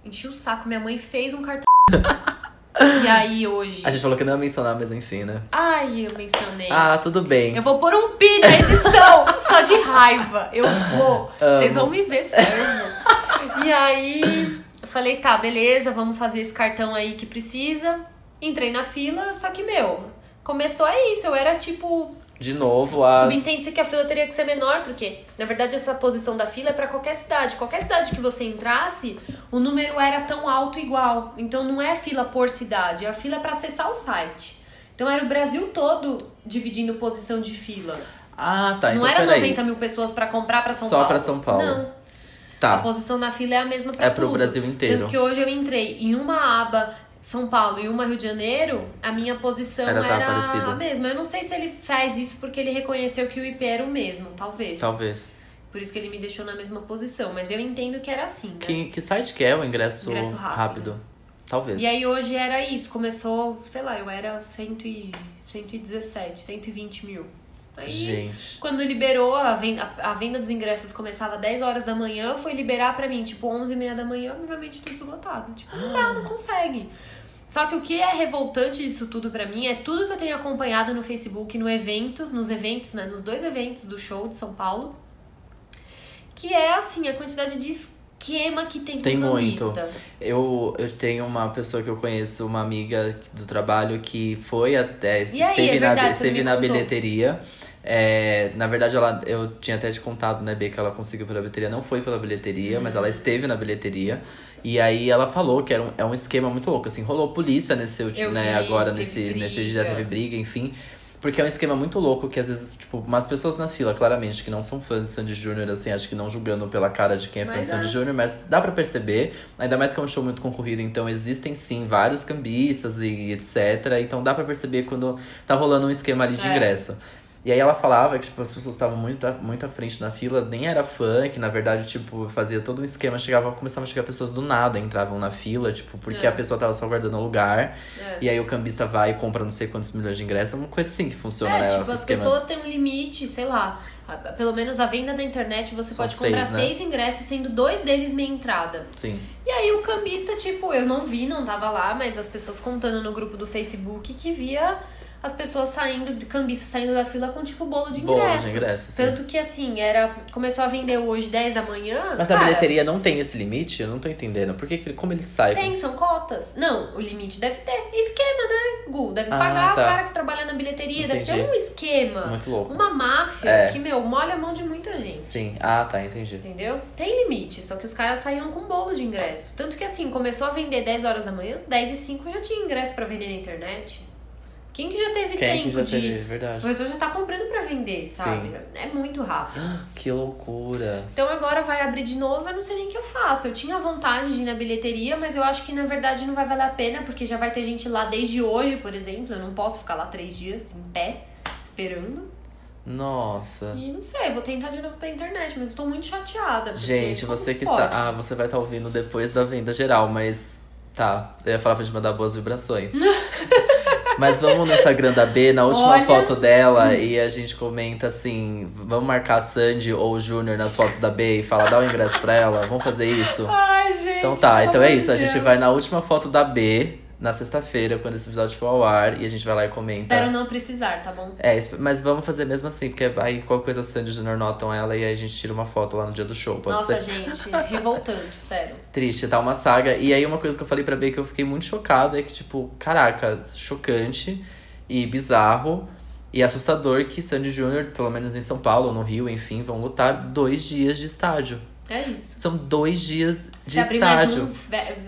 Enchi o saco, minha mãe fez um cartão. e aí hoje. A gente falou que não ia mencionar, mas enfim, né? Ai, eu mencionei. Ah, tudo bem. Eu vou pôr um pi na edição, só de raiva. Eu vou. Vocês vão me ver, sério. E aí, eu falei, tá, beleza, vamos fazer esse cartão aí que precisa. Entrei na fila, só que, meu, começou é isso. Eu era tipo De novo, a. Subentende-se que a fila teria que ser menor, porque, na verdade, essa posição da fila é pra qualquer cidade. Qualquer cidade que você entrasse, o número era tão alto igual. Então não é fila por cidade, a fila é pra acessar o site. Então era o Brasil todo dividindo posição de fila. Ah, tá. não então era peraí. 90 mil pessoas pra comprar pra São Só Paulo. pra São Paulo. Não. A Tá. posição da fila é a mesma pra É pro tudo. Brasil inteiro. Tanto que hoje eu entrei em uma aba São Paulo e uma Rio de Janeiro, a minha posição Era, era, tá, parecida. a mesma. Eu não sei se ele faz isso porque ele reconheceu que o IP era o mesmo, talvez. Talvez. Por isso que ele me deixou na mesma posição. Mas eu entendo que era assim, né? Que, que site que é o ingresso, Ingresso rápido. Talvez. E aí hoje era isso. Começou, sei lá, eu era 100 e, 117, 120 mil. Aí, Gente. quando liberou, a venda, a venda dos ingressos começava às 10 horas da manhã, foi liberar pra mim, tipo, 11 e meia da manhã, obviamente tudo esgotado. Tipo, não dá, não consegue. Só que o que é revoltante disso tudo pra mim é tudo que eu tenho acompanhado no Facebook, no evento, nos eventos, né, nos dois eventos do show de São Paulo, que é assim, a quantidade de esquema que tem Tem muito. Eu, eu tenho uma pessoa que eu conheço, uma amiga do trabalho, que foi até. E aí, esteve é na, verdade, você esteve na contou. É, na verdade, ela, eu tinha até te contado, né, B, que ela conseguiu pela bilheteria. Não foi pela bilheteria, mas Uhum. ela esteve na bilheteria. E aí ela falou que era um, é um esquema muito louco. Assim, rolou polícia nesse último, né, vi, agora nesse, briga. nesse dia teve briga, enfim. Porque é um esquema muito louco que às vezes, tipo, umas pessoas na fila, claramente, que não são fãs de Sandy Júnior, assim, acho que não julgando pela cara de quem é fã Mas de Sandy é. Júnior, mas dá pra perceber, ainda mais que é um show muito concorrido, então existem sim vários cambistas e etc. Então dá pra perceber quando tá rolando um esquema ali de É. ingresso. E aí ela falava que tipo, as pessoas estavam muito, à- muito à frente na fila, nem era fã, que na verdade, tipo, fazia todo um esquema, chegava, começava a chegar pessoas do nada, entravam na fila, tipo, porque É. a pessoa tava só guardando o lugar. É. E aí o cambista vai e compra não sei quantos milhões de ingressos. É uma coisa assim que funciona, É, né? tipo, as esquema. pessoas têm um limite, sei lá. Pelo menos a venda na internet, você São pode comprar seis, né? seis ingressos, sendo dois deles meia entrada. Sim. E aí o cambista, tipo, eu não vi, não tava lá, mas as pessoas contando no grupo do Facebook que via as pessoas saindo, de cambista saindo da fila com tipo bolo de Bolo de ingresso. ingresso, sim. Tanto que assim, era. Começou a vender hoje 10 da manhã. Mas na cara, bilheteria não tem esse limite? Eu não tô entendendo. Por que, como ele sai? Tem, são cotas. Não, o limite deve ter. Esquema, né, Gu? Deve Ah, pagar tá. o cara que trabalha na bilheteria. Deve Entendi. ser um esquema. Muito louco. Uma máfia É. que, meu, molha a mão de muita gente. Sim. Ah, tá, entendi. Entendeu? Tem limite, só que os caras saíam com bolo de ingresso. Tanto que assim, começou a vender 10 horas da manhã, 10 e 5 já tinha ingresso pra vender na internet. Quem que já teve Quem tempo que já de. teve? Verdade. A pessoa já tá comprando pra vender, sabe? É muito rápido. Que loucura. Então agora vai abrir de novo, eu não sei nem o que eu faço. Eu tinha vontade de ir na bilheteria, mas eu acho que na verdade não vai valer a pena, porque já vai ter gente lá desde hoje, por exemplo. Eu não posso ficar lá três dias em pé, esperando. Nossa. E não sei, vou tentar de novo pela internet, mas eu tô muito chateada. Gente, você que pode? está. Ah, você vai estar ouvindo depois da venda geral, mas. Tá. Eu ia falar pra te mandar boas vibrações. mas vamos no Instagram da B, na última Olha. foto dela, e a gente comenta assim: vamos marcar a Sandy ou o Júnior nas fotos da B e falar, dá o ingresso pra ela? Vamos fazer isso? Ai, gente. Então tá, então é isso. A de gente Deus. vai na última foto da B, na sexta-feira, quando esse episódio for ao ar, e a gente vai lá e comenta. Espero não precisar, tá bom? É, mas vamos fazer mesmo assim, porque aí qualquer coisa a Sandy Junior notam ela e aí a gente tira uma foto lá no dia do show, pode Nossa, ser? gente, revoltante, sério. Triste, tá uma saga. E aí uma coisa que eu falei pra B que eu fiquei muito chocada é que, tipo, caraca, chocante e bizarro e assustador que Sandy Júnior, pelo menos em São Paulo, no Rio, enfim, vão lutar dois dias de estádio. É isso. São dois dias de Se abrir mais estádio.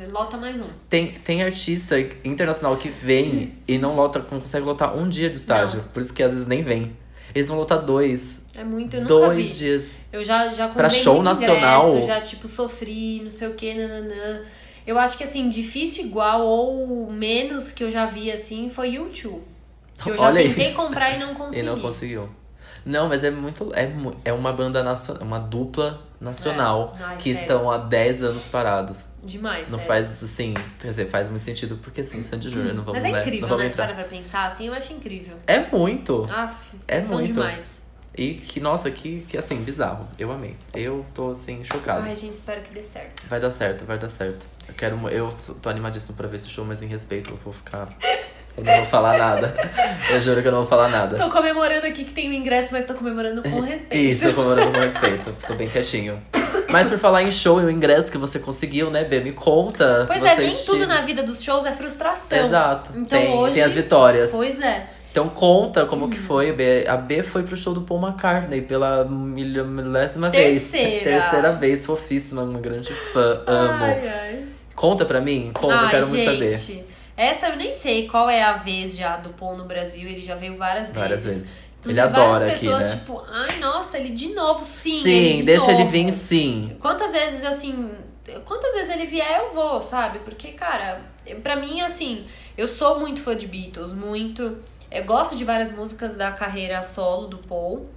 um, lota mais um. Tem, tem artista internacional que vem e não lota, não consegue lotar um dia de estádio. Por isso que às vezes nem vem. Eles vão lotar dois. É muito, eu nunca dois vi. dias. Eu já, já Pra comprei show muito nacional? ingresso, já, tipo, sofri, não sei o que, nananã. Eu acho que, assim, difícil igual ou menos que eu já vi, assim, foi YouTube. Que eu já Olha tentei isso. comprar e não E consegui. não conseguiu. Não, mas é muito. É, é uma banda nacional, uma dupla nacional É. Ai, que sério. estão há 10 anos parados. Demais, Não sério. faz assim, quer dizer, faz muito sentido, porque assim, Sandy Júnior, não vamos, Mas é né? incrível, não vamos né? Para pra pensar, assim, eu acho incrível. É muito. Aff, É são muito. demais. E que, nossa, que, que assim, bizarro. Eu amei. Eu tô assim, chocado. Ai, gente, espero que dê certo. Vai dar certo, vai dar certo. Eu quero. Eu tô animadíssimo pra ver esse show, mas em respeito, eu vou ficar. Eu não vou falar nada. Eu juro que eu não vou falar nada. Tô comemorando aqui que tem o ingresso, mas tô comemorando com respeito. Isso, eu comemorando com respeito. Tô bem quietinho. Mas por falar em show e o ingresso que você conseguiu, né, Bê? Me conta. Pois é, nem tudo na vida dos shows é frustração. Exato. Então tem, hoje. tem as vitórias. Pois é. Então conta como que foi. A B foi pro show do Paul McCartney pela milha- milésima vez. Terceira. Terceira vez, fofíssima, uma grande fã. Amo. Ai, ai. Conta pra mim, conta, eu Ai, quero muito saber. Essa eu nem sei qual é a vez já do Paul no Brasil. Ele já veio várias, Várias vezes. vezes. Inclusive, Ele adora várias aqui, pessoas, né? tipo, ai, nossa, ele de novo, sim. Sim, ele de deixa ele novo. vir sim. Quantas vezes, assim, quantas vezes ele vier, eu vou, sabe? Porque, cara, pra mim, assim, eu sou muito fã de Beatles, muito. Eu gosto de várias músicas da carreira solo do Paul.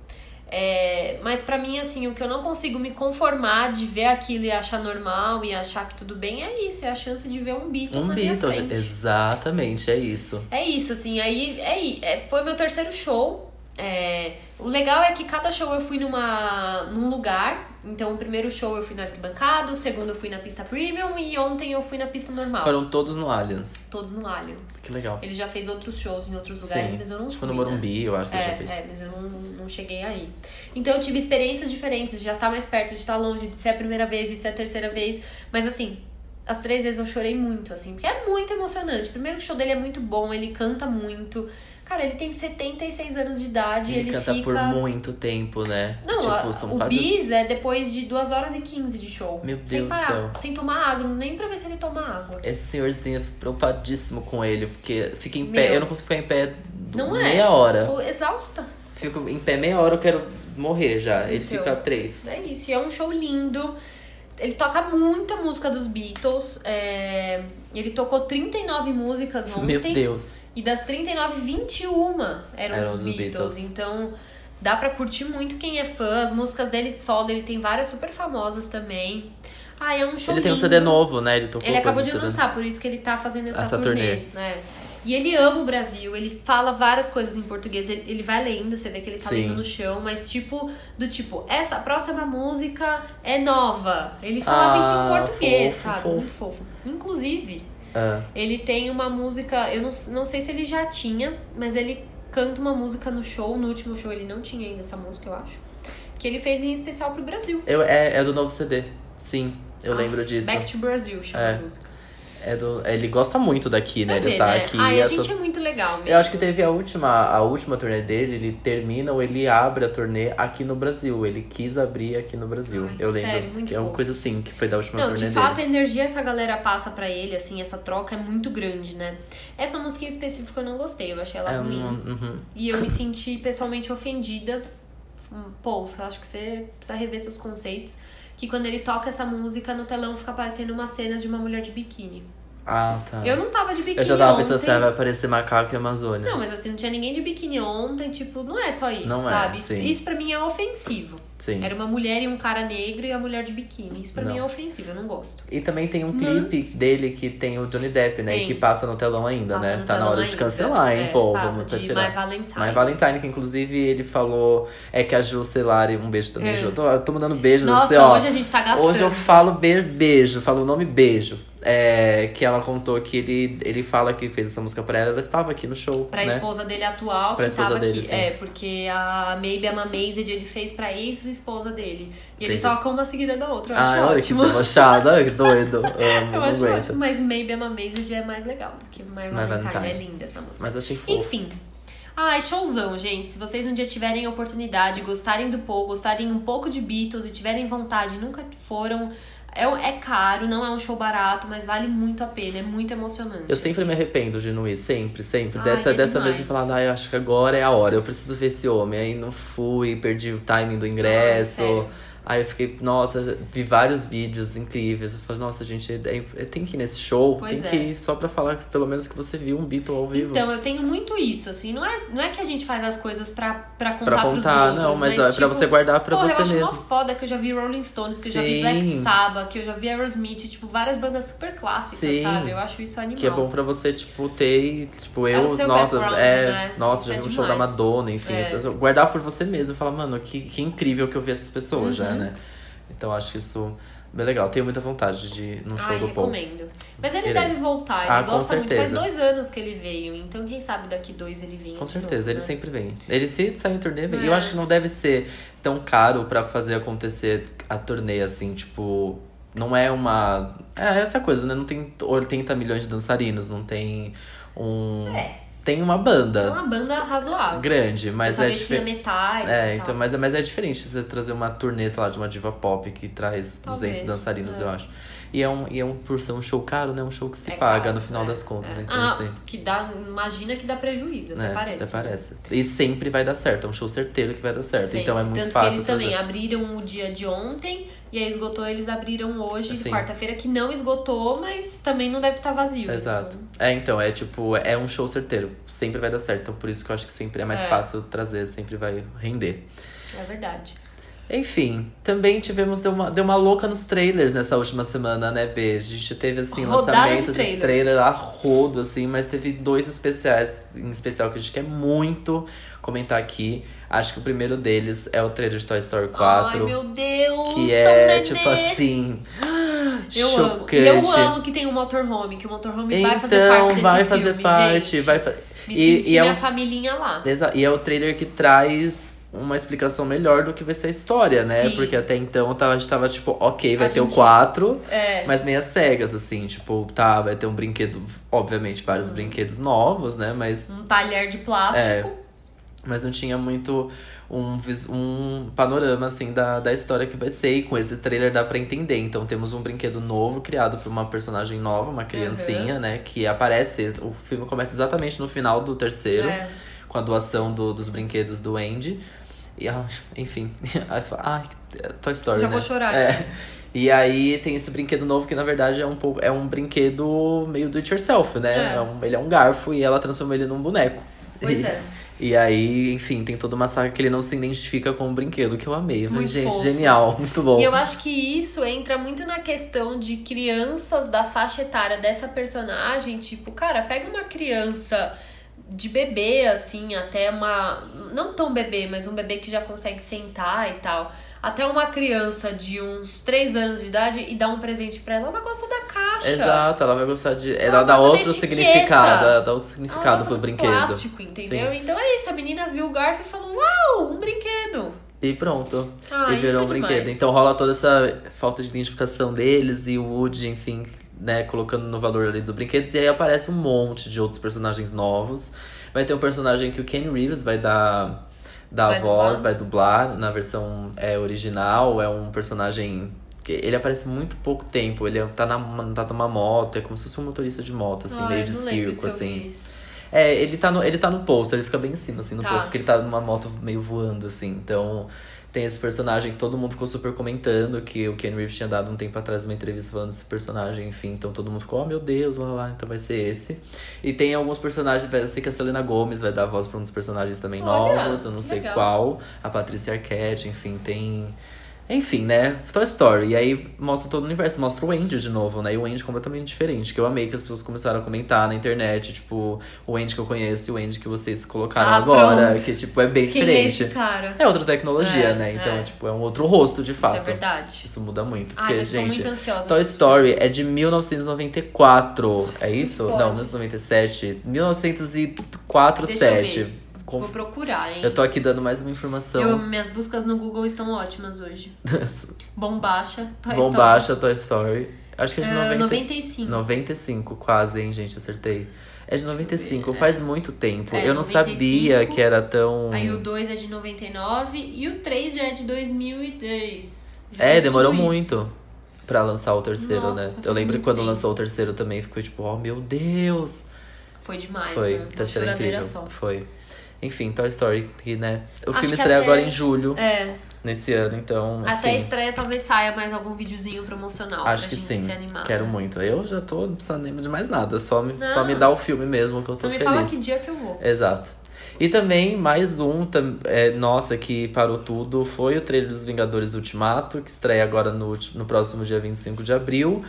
É, mas pra mim, assim, o que eu não consigo me conformar de ver aquilo e achar normal e achar que tudo bem é isso, é a chance de ver um Beatle Um na minha Beatles, frente. exatamente, é isso. É isso, assim, aí é, é- foi meu terceiro show. É, o legal é que cada show eu fui numa, num lugar. Então, o primeiro show eu fui na arquibancada, o segundo eu fui na pista premium e ontem eu fui na pista normal. Foram todos no Allianz. Todos no Allianz. Que legal. Ele já fez outros shows em outros lugares, Sim. mas eu não Tipo fui, no né? Morumbi, eu acho que ele já É, fez. é, mas eu não, não cheguei aí. Então eu tive experiências diferentes, de já estar mais perto, de estar longe, de ser a primeira vez, de ser a terceira vez. Mas assim, as três vezes eu chorei muito, assim, porque é muito emocionante. Primeiro o show dele é muito bom, ele canta muito. Cara, ele tem 76 anos de idade, Ele, ele, canta fica. por muito tempo, né? Não, tipo, são o quase. bis é depois de 2 horas e 15 de show. Meu sem Deus do parar, céu. sem tomar água, nem pra ver se ele toma água. Esse senhorzinho é preocupadíssimo com ele, porque fica em Meu. pé. Eu não consigo ficar em pé Não é? meia hora. Fico exausta. Fico em pé meia hora, eu quero morrer já. Ele Então. fica três. É isso, e é um show lindo. Ele toca muita música dos Beatles. é, Ele tocou 39 músicas ontem. Meu Deus. E das 39, 21 eram, Eram dos dos Beatles. Beatles. Então dá pra curtir muito quem é fã. As músicas dele solo, ele tem várias super famosas também. Ah, é um show ele tem um lindo. CD novo, né? Ele Ele acabou de CD. lançar, por isso que ele tá fazendo essa, Essa turnê, turnê. né? E ele ama o Brasil, ele fala várias coisas em português, ele, ele vai lendo, você vê que ele tá Sim. lendo no chão, mas tipo, do tipo, essa próxima música é nova. Ele falava isso Ah, em português, fofo, sabe? fofo. Muito fofo. Inclusive, Ah, ele tem uma música, eu não, não sei se ele já tinha, mas ele canta uma música no show, no último show ele não tinha ainda essa música, eu acho. Que ele fez em especial pro Brasil. eu, é, é do novo CD. Sim, eu Ah, lembro disso. Back to Brazil chama É. a música. É do, ele gosta muito daqui, né? Ele vê, tá né? aqui. Ai, a eu gente é muito legal mesmo. Eu acho que teve a última, a última turnê dele, ele termina ou ele abre a turnê aqui no Brasil. Ele quis abrir aqui no Brasil. Ai, eu lembro sério, muito que é uma coisa assim, que foi da última Não, turnê de fato, dele. a energia que a galera passa pra ele, assim, essa troca é muito grande, né? Essa música em específico eu não gostei, eu achei ela É, ruim. um- uhum. E eu me senti pessoalmente ofendida. Pô, eu acho que você precisa rever seus conceitos. Que quando ele toca essa música no telão fica aparecendo umas cenas de uma mulher de biquíni. Ah, tá. Eu não tava de biquíni Eu já tava pensando ah, vai aparecer macaco e Amazônia. Não, mas assim, não tinha ninguém de biquíni ontem, tipo, não é só isso, Não é, sabe? Isso, sim. isso pra mim é ofensivo. Sim. Era uma mulher e um cara negro e a mulher de biquíni. Isso pra Não. mim é ofensivo, eu não gosto. E também tem um Mas- clipe dele que tem o Johnny Depp, né? Tem. Que passa no telão ainda, Passa né? Tá na hora de cancelar, hein, É, pô? passa Vamos tá de tirar. My Valentine. My Valentine, que inclusive ele falou. É que a Ju Celari, um beijo também, É. Ju. Eu tô, eu tô mandando beijo, Nossa, você, ó. hoje a gente tá gastando. Hoje eu falo be beijo, falo o nome beijo. É, que ela contou que ele, ele fala que fez essa música pra ela, ela estava aqui no show. Pra né? esposa dele atual, Pra que esposa dele, aqui. sim. É, porque a Maybe Amazed ele fez pra ex-esposa dele. E ele Entendi. toca uma seguida da outra. Eu Ah, acho olha ótimo. olha que doido. Amo, Eu acho ótimo. Mas Maybe Amazed é mais legal. Porque My Valentine, é linda essa música. Mas achei fofo. Enfim. Ai, showzão, gente. Se vocês um dia tiverem oportunidade, gostarem do Paul, gostarem um pouco de Beatles e tiverem vontade, nunca foram. É, é caro, não é um show barato, mas vale muito a pena, é muito emocionante. Eu sempre assim. me arrependo de não ir, sempre, sempre. Ai, dessa é dessa vez de falar, ah, eu acho que agora é a hora, eu preciso ver esse homem. Aí não fui, perdi o timing do ingresso. Aí eu fiquei, nossa, vi vários vídeos incríveis. Eu falei, nossa, gente, é- é- tem que ir nesse show, Pois tem é. que ir só pra falar que pelo menos que você viu um Beatle ao vivo. Então, eu tenho muito isso, assim. Não é, não é que a gente faz as coisas pra, pra contar pra pros contar, outros. não, mas, mas ó, é tipo, pra você guardar pra porra, você eu acho mesmo. foda que eu já vi Rolling Stones, que eu já vi Sim. Black Sabbath, que eu já vi Aerosmith, tipo, várias bandas super clássicas, Sim. sabe? Eu acho isso animal. Que é bom pra você, tipo, ter, tipo, É eu, seu nossa, é, né? nossa, Isso já é vi um show da demais. Madonna, enfim. É. Guardar por você mesmo e falar, mano, que, que incrível que eu vi essas pessoas já, Uhum. né? Então acho isso bem legal. Tenho muita vontade de ir num show Ai, do Paul. recomendo. Mas ele Irei. deve voltar, ele Ah, gosta muito. Faz dois anos que ele veio, então quem sabe daqui dois ele vinha. Com certeza, ele né? sempre vem. Ele se sai em turnê, vem. E eu É. acho que não deve ser tão caro pra fazer acontecer a turnê, assim, tipo. Não é uma. É essa coisa, né? Não tem 80 milhões de dançarinos, não tem um. É. Tem uma banda É uma banda razoável. grande, mas é diferente. metais É, então, mas, é- mas é diferente você trazer uma turnê, sei lá, de uma diva pop que traz 200 Talvez, dançarinos, é. eu acho. E é um, e é um, por ser um show caro, né? Um show que se É paga caro, no final é, das contas. é. Então, ah, assim. que dá, imagina que dá prejuízo, até parece. até parece. E sempre vai dar certo, é um show certeiro que vai dar certo. Sempre. Então é muito Tanto fácil. que eles também abriram o dia de ontem e aí esgotou, eles abriram hoje, Sim. quarta-feira, que não esgotou, mas também não deve estar vazio. Exato. então- É, então, é tipo, é um show certeiro. Sempre vai dar certo. Então por isso que eu acho que sempre é mais É. fácil trazer, sempre vai render. é verdade. Enfim, também tivemos, deu uma, deu uma louca nos trailers nessa última semana, né, B? A gente teve, assim, Rodada lançamentos de de, trailers. trailer a rodo, assim, mas teve dois especiais, em especial, que a gente quer muito comentar aqui. Acho que o primeiro deles é o trailer de Toy Story 4. Ai, meu Deus! que é, nenê. tipo assim. Eu amo. chocante. E eu amo que tem um motorhome, que o motorhome vai fazer Então, parte desse vai filme, fazer parte, gente. vai fa- Me e, senti e é minha um familhinha lá. E é o trailer que traz uma explicação melhor do que vai ser a história, né? Sim. Porque até então a gente tava tipo, ok, vai A ter o gente- 4, É. mas meio cegas, assim, tipo, tá, vai ter um brinquedo, obviamente, vários Hum. brinquedos novos, né? Mas, Um talher de plástico. É. mas não tinha muito um, um panorama, assim, da, da história que vai ser. E com esse trailer dá pra entender. Então temos um brinquedo novo, criado por uma personagem nova, uma criancinha, né? Que aparece, o filme começa exatamente no final do terceiro É. com a doação do- dos brinquedos do Andy. E, ah, enfim, fala, ai, Toy Story, Já né? vou chorar É. E aí tem esse brinquedo novo que na verdade é um pouco é um brinquedo meio do it yourself, né? É. É um- ele é um garfo e ela transforma ele num boneco. Pois E- é. E aí, enfim, tem toda uma saga que ele não se identifica com o brinquedo, que eu amei. Muito gente, fofo. genial, muito bom. E eu acho que isso entra muito na questão de crianças da faixa etária dessa personagem. Tipo, cara, pega uma criança de bebê, assim, até uma. Não tão bebê, mas um bebê que já consegue sentar e tal. Até uma criança de uns 3 anos de idade e dá um presente pra ela. Ela gosta da caixa. Exato, ela vai gostar de. Ela, Ela dá outro significado, ela dá outro significado pro do brinquedo. plástico, entendeu? Então é isso, a menina viu o garfo e falou: Uau, um brinquedo! E pronto. Ah, e virou é um brinquedo. demais. Então rola toda essa falta de identificação deles e o Woody, enfim, né, colocando no valor ali do brinquedo. E aí aparece um monte de outros personagens novos. Vai ter um personagem que o Ken Reeves vai dar, dar Vai voz, dublar. vai dublar na versão é, original. É um personagem. que Ele aparece muito pouco tempo, ele tá, na, tá numa moto, é como se fosse um motorista de moto, assim, Ai, meio de circo, assim. É, ele tá, no, ele tá no poster, ele fica bem em cima, assim, no Tá. poster, porque ele tá numa moto meio voando, assim. Então, tem esse personagem que todo mundo ficou super comentando, que o Ken Reeves tinha dado um tempo atrás uma entrevista falando desse personagem, enfim. Então, todo mundo ficou, oh, meu Deus, lá lá, então vai ser esse. E tem alguns personagens, eu sei que a Selena Gomez vai dar voz pra um dos personagens também Olha, novos, eu não sei legal. qual. A Patrícia Arquette, enfim, tem... Enfim, né? Toy Story. E aí mostra todo o universo. Mostra o Andy de novo, né? E o Andy completamente diferente. Que eu amei que as pessoas começaram a comentar na internet. Tipo, o Andy que eu conheço e o Andy que vocês colocaram Ah, agora. pronto. Que, tipo, é bem Quem é diferente. esse cara? É outra tecnologia, É, né? Então, é. tipo, é um outro rosto, de fato. Isso é verdade. Isso muda muito. Ai, Porque, tô gente, muito ansiosa. Toy Story é de 1994. É isso? Pode. Não, 1997. 1904, Deixa eu 7. Vou procurar, hein? Eu tô aqui dando mais uma informação. Eu- minhas buscas no Google estão ótimas hoje. Bombacha, Toy Bombacha Toy Story. Acho que é de Story. 90... Ah, 95. 95, quase, hein, gente? Acertei. É de 95, ver, faz muito tempo. É, eu não 95. sabia que era tão. Aí o 2 é de 99 e o 3 já é de 2010. Já É, demorou muito pra lançar o terceiro, Nossa, né? Eu lembro quando tempo. lançou o terceiro também ficou tipo, oh meu Deus! Foi demais, Foi, né? o Uma terceiro é choradeira incrível. só. Foi. Enfim, Toy Story, que, né? O Acho filme estreia até- agora em julho, É, nesse ano, então. até a assim, estreia talvez saia mais algum videozinho promocional Acho pra que gente sim. se animar. Quero né? muito. Eu já tô não precisando nem de mais nada. Só me, só me dá o filme mesmo que eu tô Então me feliz. fala que dia que eu vou. Exato. E também, mais um, é, nossa, que parou tudo, foi o trailer dos Vingadores Ultimato, que estreia agora no, no próximo dia 25 de abril,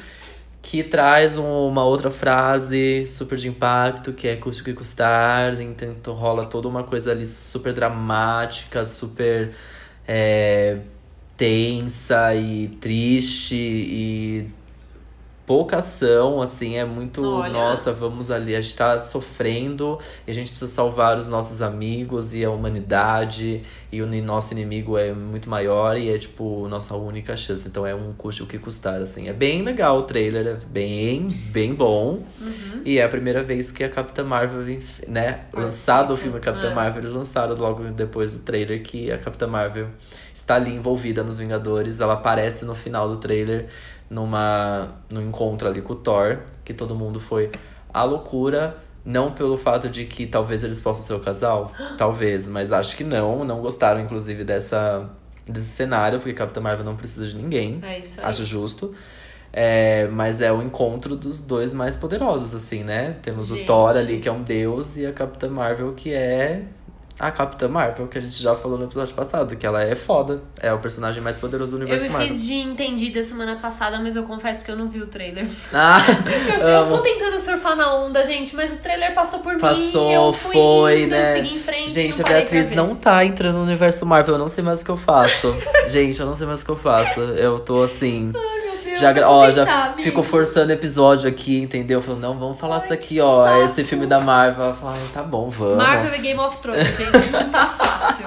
que traz um- uma outra frase super de impacto, que é custe o que custar, então rola toda uma coisa ali super dramática, super é, tensa e triste e pouca ação, assim, é muito, Olha. nossa, vamos ali, a gente tá sofrendo e a gente precisa salvar os nossos amigos e a humanidade e o nosso inimigo é muito maior e é, tipo, nossa única chance, então é um custe o que custar, assim. É bem legal o trailer, é bem, bem bom Uhum. e é a primeira vez que a Capitã Marvel, né, lançado o filme Capitã é. Marvel, eles lançaram logo depois do trailer que a Capitã Marvel está ali envolvida nos Vingadores, ela aparece no final do trailer numa num encontro ali com o Thor, que todo mundo foi à loucura, não pelo fato de que talvez eles possam ser o casal, talvez, mas acho que não, não gostaram inclusive dessa desse cenário, porque Capitã Marvel não precisa de ninguém. É isso aí. Acho justo. É, mas é o encontro dos dois mais poderosos, assim, né? Temos o Gente. Thor ali, que é um deus, e a Capitã Marvel, que é a Capitã Marvel, que a gente já falou no episódio passado, que ela é foda. É o personagem mais poderoso do Eu universo me Marvel. fiz de entendida semana passada, mas eu confesso que eu não vi o trailer. Ah, Eu tô amo. tentando surfar na onda, gente, mas o trailer passou por Passou, mim. Eu fui foi, indo, né? segui em frente, Gente, a Beatriz não tá entrando no universo Marvel, eu não sei mais o que eu faço. gente, eu não sei mais o que eu faço. Eu tô assim. Deus, Já, gra- ó, tentar, já amiga. fico forçando episódio aqui, entendeu? Falando, não, vamos falar Ai, isso aqui, ó. saco. Esse filme da Marvel. Ai, tá bom, vamos. Marvel e Game of Thrones, gente, não tá fácil.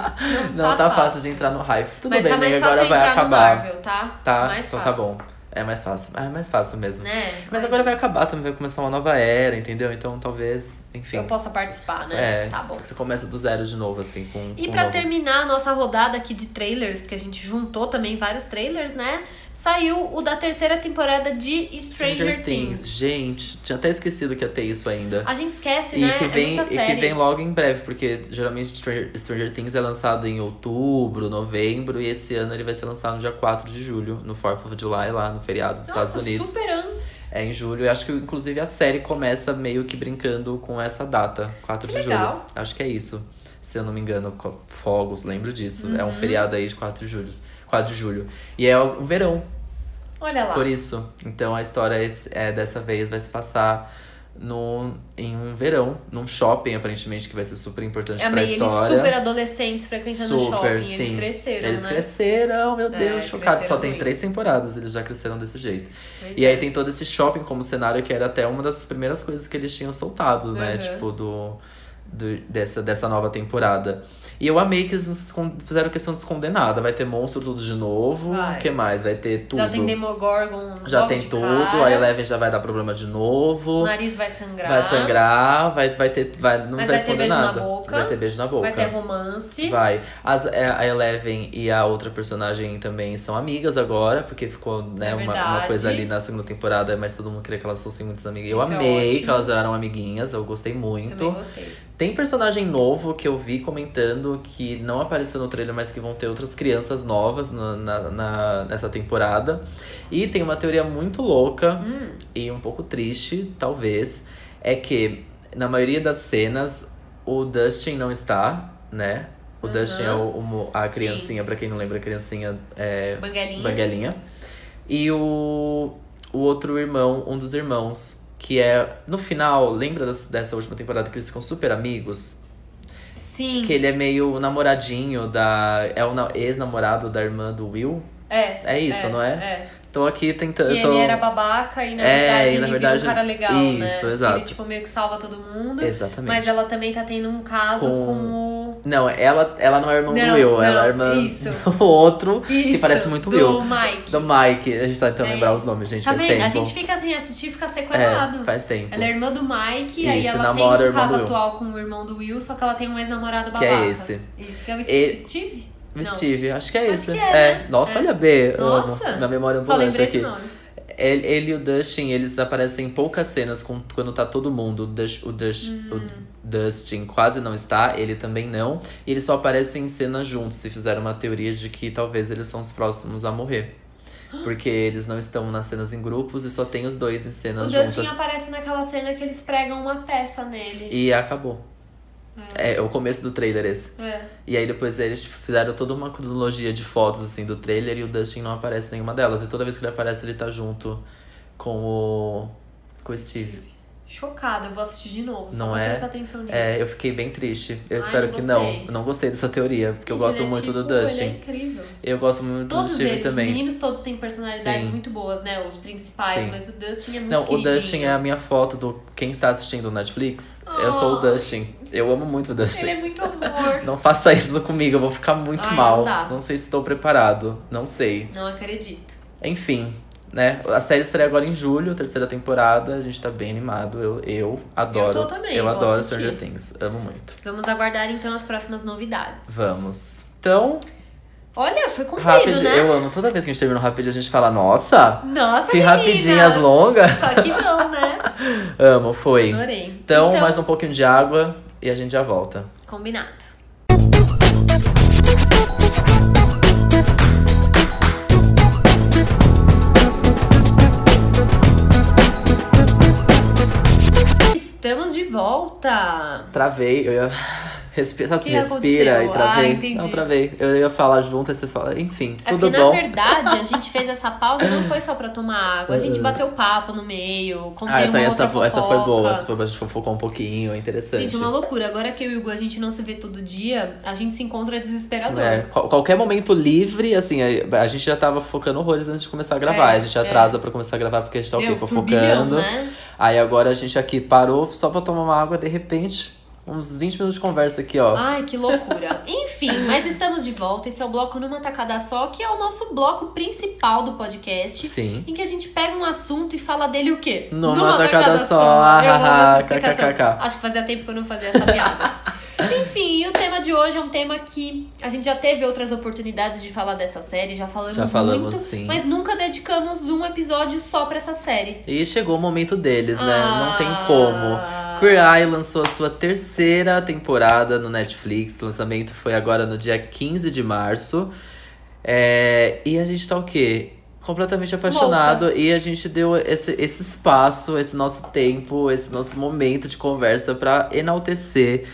Não, Não tá, fácil de entrar no hype. Tudo Mas bem, tá mais fácil agora vai acabar. Marvel, tá? Tá, mais então fácil. tá bom. É mais fácil. É mais fácil mesmo. Né? Mas agora vai acabar também, vai começar uma nova era, entendeu? Então talvez, enfim. Eu possa participar, né? É, Tá bom. você começa do zero de novo, assim, com. E pra novo. terminar a nossa rodada aqui de trailers, porque a gente juntou também vários trailers, né? Saiu o da terceira temporada de Stranger, Things. Gente, tinha até esquecido que ia ter isso ainda. A gente esquece, E né? que, é vem, muita e que vem logo em breve, porque geralmente Stranger, Stranger Things é lançado em outubro, novembro, e esse ano ele vai ser lançado no dia 4 de julho, no 4th of July, lá no feriado dos Nossa, Estados Unidos. super antes. É em julho, e acho que inclusive a série começa meio que brincando com essa data, 4 Que de legal. julho. Acho que é isso. se eu não me engano, fogos, lembro disso. É um Uhum. feriado aí de 4 de julho. 4 de julho. E é um verão, Olha lá. por isso. Então a história é, é, dessa vez vai se passar no, em um verão, num shopping, aparentemente, que vai ser super importante pra Amei, eles história. super adolescentes frequentando Super, shopping. Eles sim. cresceram, Eles né? cresceram, meu É, Deus, chocado. Só tem muito. três temporadas, eles já cresceram desse jeito. Pois E é. aí tem todo esse shopping como cenário que era até uma das primeiras coisas que eles tinham soltado, né? Uhum. Tipo, do, do- dessa, dessa nova temporada. E eu amei que eles fizeram questão de esconder nada. Vai ter monstro tudo de novo. O que mais? Vai ter tudo. Já tem Demogorgon Já tem de tudo. cara. A Eleven já vai dar problema de novo. O nariz vai sangrar. Vai sangrar, vai, vai ter. Vai, não Mas vai ter beijo na nada. boca. Vai ter beijo na boca. Vai ter romance. Vai. As, é, a Eleven e a outra personagem também são amigas agora, porque ficou né, É uma, uma coisa ali na segunda temporada, mas todo mundo queria que elas fossem muitas amigas. Eu Isso é amei ótimo. que elas viraram amiguinhas, eu gostei muito. Também gostei. Tem personagem novo que eu vi comentando que não apareceu no trailer, mas que vão ter outras crianças novas na, na- na- nessa temporada. E tem uma teoria muito louca Hum, e um pouco triste, talvez, é que na maioria das cenas o Dustin não está, né? O Aham. Dustin é o, o a criancinha, pra quem não lembra, a criancinha é Banguelinha. Banguelinha. E o, o outro irmão, um dos irmãos, que é no final, lembra dessa última temporada que eles ficam super amigos? Sim. Que ele é meio namoradinho da. É o na- ex-namorado da irmã do Will? É. É isso, não é? É. Tô aqui tentando. Que tô... ele era babaca e na É, verdade e ele na vira verdade- um cara legal, né? Isso, Que exato. Ele, tipo, meio que salva todo mundo. Exatamente. Mas ela também tá tendo um caso Com- com, o. Não, ela, ela não é irmã Não, do Will, ela é não, irmã isso. do outro, que Isso, parece muito do Will. Mike. Do Mike. A gente tá tentando É lembrar isso. os nomes, gente, Tá faz vendo? tempo. A gente fica assim, assistir e fica sequelado. É, faz tempo. Ela é irmã do Mike, aí Isso, ela namora o tem um caso do atual com o irmão do Will, só que ela tem um ex-namorado Que é babaca. esse. Isso, que é o Ele- Steve? O. Steve, acho que é esse. que é, né? Nossa, É. olha B. eu Nossa. amo. Na memória ambulante aqui. esse nome. Ele, ele e o Dustin, eles aparecem em poucas cenas com, quando tá todo mundo. O, Dus- o, Dus- Hum. o Dustin quase não está, ele também não. E eles só aparecem em cenas juntos. E fizeram uma teoria de que talvez eles são os próximos a morrer. Porque eles não estão nas cenas em grupos e só tem os dois em O cenas Dustin juntas. aparece naquela cena que eles pregam uma peça nele. E acabou. É. o começo do trailer esse. É. E aí depois eles tipo, fizeram toda uma cronologia de fotos assim do trailer e o Dustin não aparece em nenhuma delas. E toda vez que ele aparece, ele tá junto com o. com o Steve. Chocada, eu vou assistir de novo, só Não pra é? prestar atenção nisso. É, eu fiquei bem triste. Eu Ai, espero não que não. Eu não gostei dessa teoria, porque eu gosto é muito do tipo, Ele é Dustin. incrível. Eu gosto muito Todos do Steve eles, também. os meninos todos têm personalidades Sim. muito boas, né? Os principais, Sim. mas o Dustin é muito Não, o. Dustin é a minha foto do quem está assistindo o Netflix. Eu sou o Oh. Dustin. Eu amo muito o Dustin. Ele é muito amor. Não faça isso comigo, eu vou ficar muito Ai, mal. não dá. sei se estou preparado. Não sei. Não acredito. Enfim, né? A série estreia agora em julho, terceira temporada. A gente tá bem animado. Eu, eu adoro. Eu tô também, Eu adoro assistir. Stranger Things. Amo muito. Vamos aguardar então as próximas novidades. Vamos. Então, Olha, foi cumprido, né? Eu amo. Toda vez que a gente termina um rapidinho, a gente fala, nossa! Nossa, Que meninas! rapidinhas longas. Só que não, né? Amo, foi. Adorei. Então, mais um pouquinho de água e a gente já volta. Combinado. Volta. Travei, eu. Respira, que respira aconteceu? e travei. Ah, entendi. não, travei. Eu ia falar junto e você fala, enfim, É tudo porque, bom. na verdade, a gente fez essa pausa não foi só pra tomar água. A gente bateu papo no meio, contei Ah, essa, essa, essa foi boa. Essa foi, a gente fofocou um pouquinho, é interessante. Gente, uma loucura. Agora que eu e o Hugo, a gente não se vê todo dia, a gente se encontra desesperador. É, qual- qualquer momento livre, assim, a, a gente já tava focando horrores antes de começar a gravar. É, a gente atrasa pra começar a gravar porque a gente tá o quê? Meu, Fofocando. turbilhão, né? Aí agora a gente aqui parou só pra tomar uma água, de repente, uns 20 minutos de conversa aqui, ó. Ai, que loucura. Enfim, mas estamos de volta. Esse é o bloco numa tacada só, que é o nosso bloco principal do podcast. Sim. Em que a gente pega um assunto e fala dele o quê? Numa tacada só. Eu amo essa kkkkk. explicação. Acho que fazia tempo que eu não fazia essa piada. Enfim, e o tema de hoje é um tema que a gente já teve outras oportunidades de falar dessa série, já falamos, Já falamos, muito, sim. mas nunca dedicamos um episódio só pra essa série. E chegou o momento deles, né? Não tem Ah. como. Queer Eye lançou a sua terceira temporada no Netflix. O lançamento foi agora no dia 15 de março. É, E a gente tá o quê? Completamente apaixonado. Loucas. E a gente deu esse, esse espaço, esse nosso tempo, esse nosso momento de conversa pra enaltecer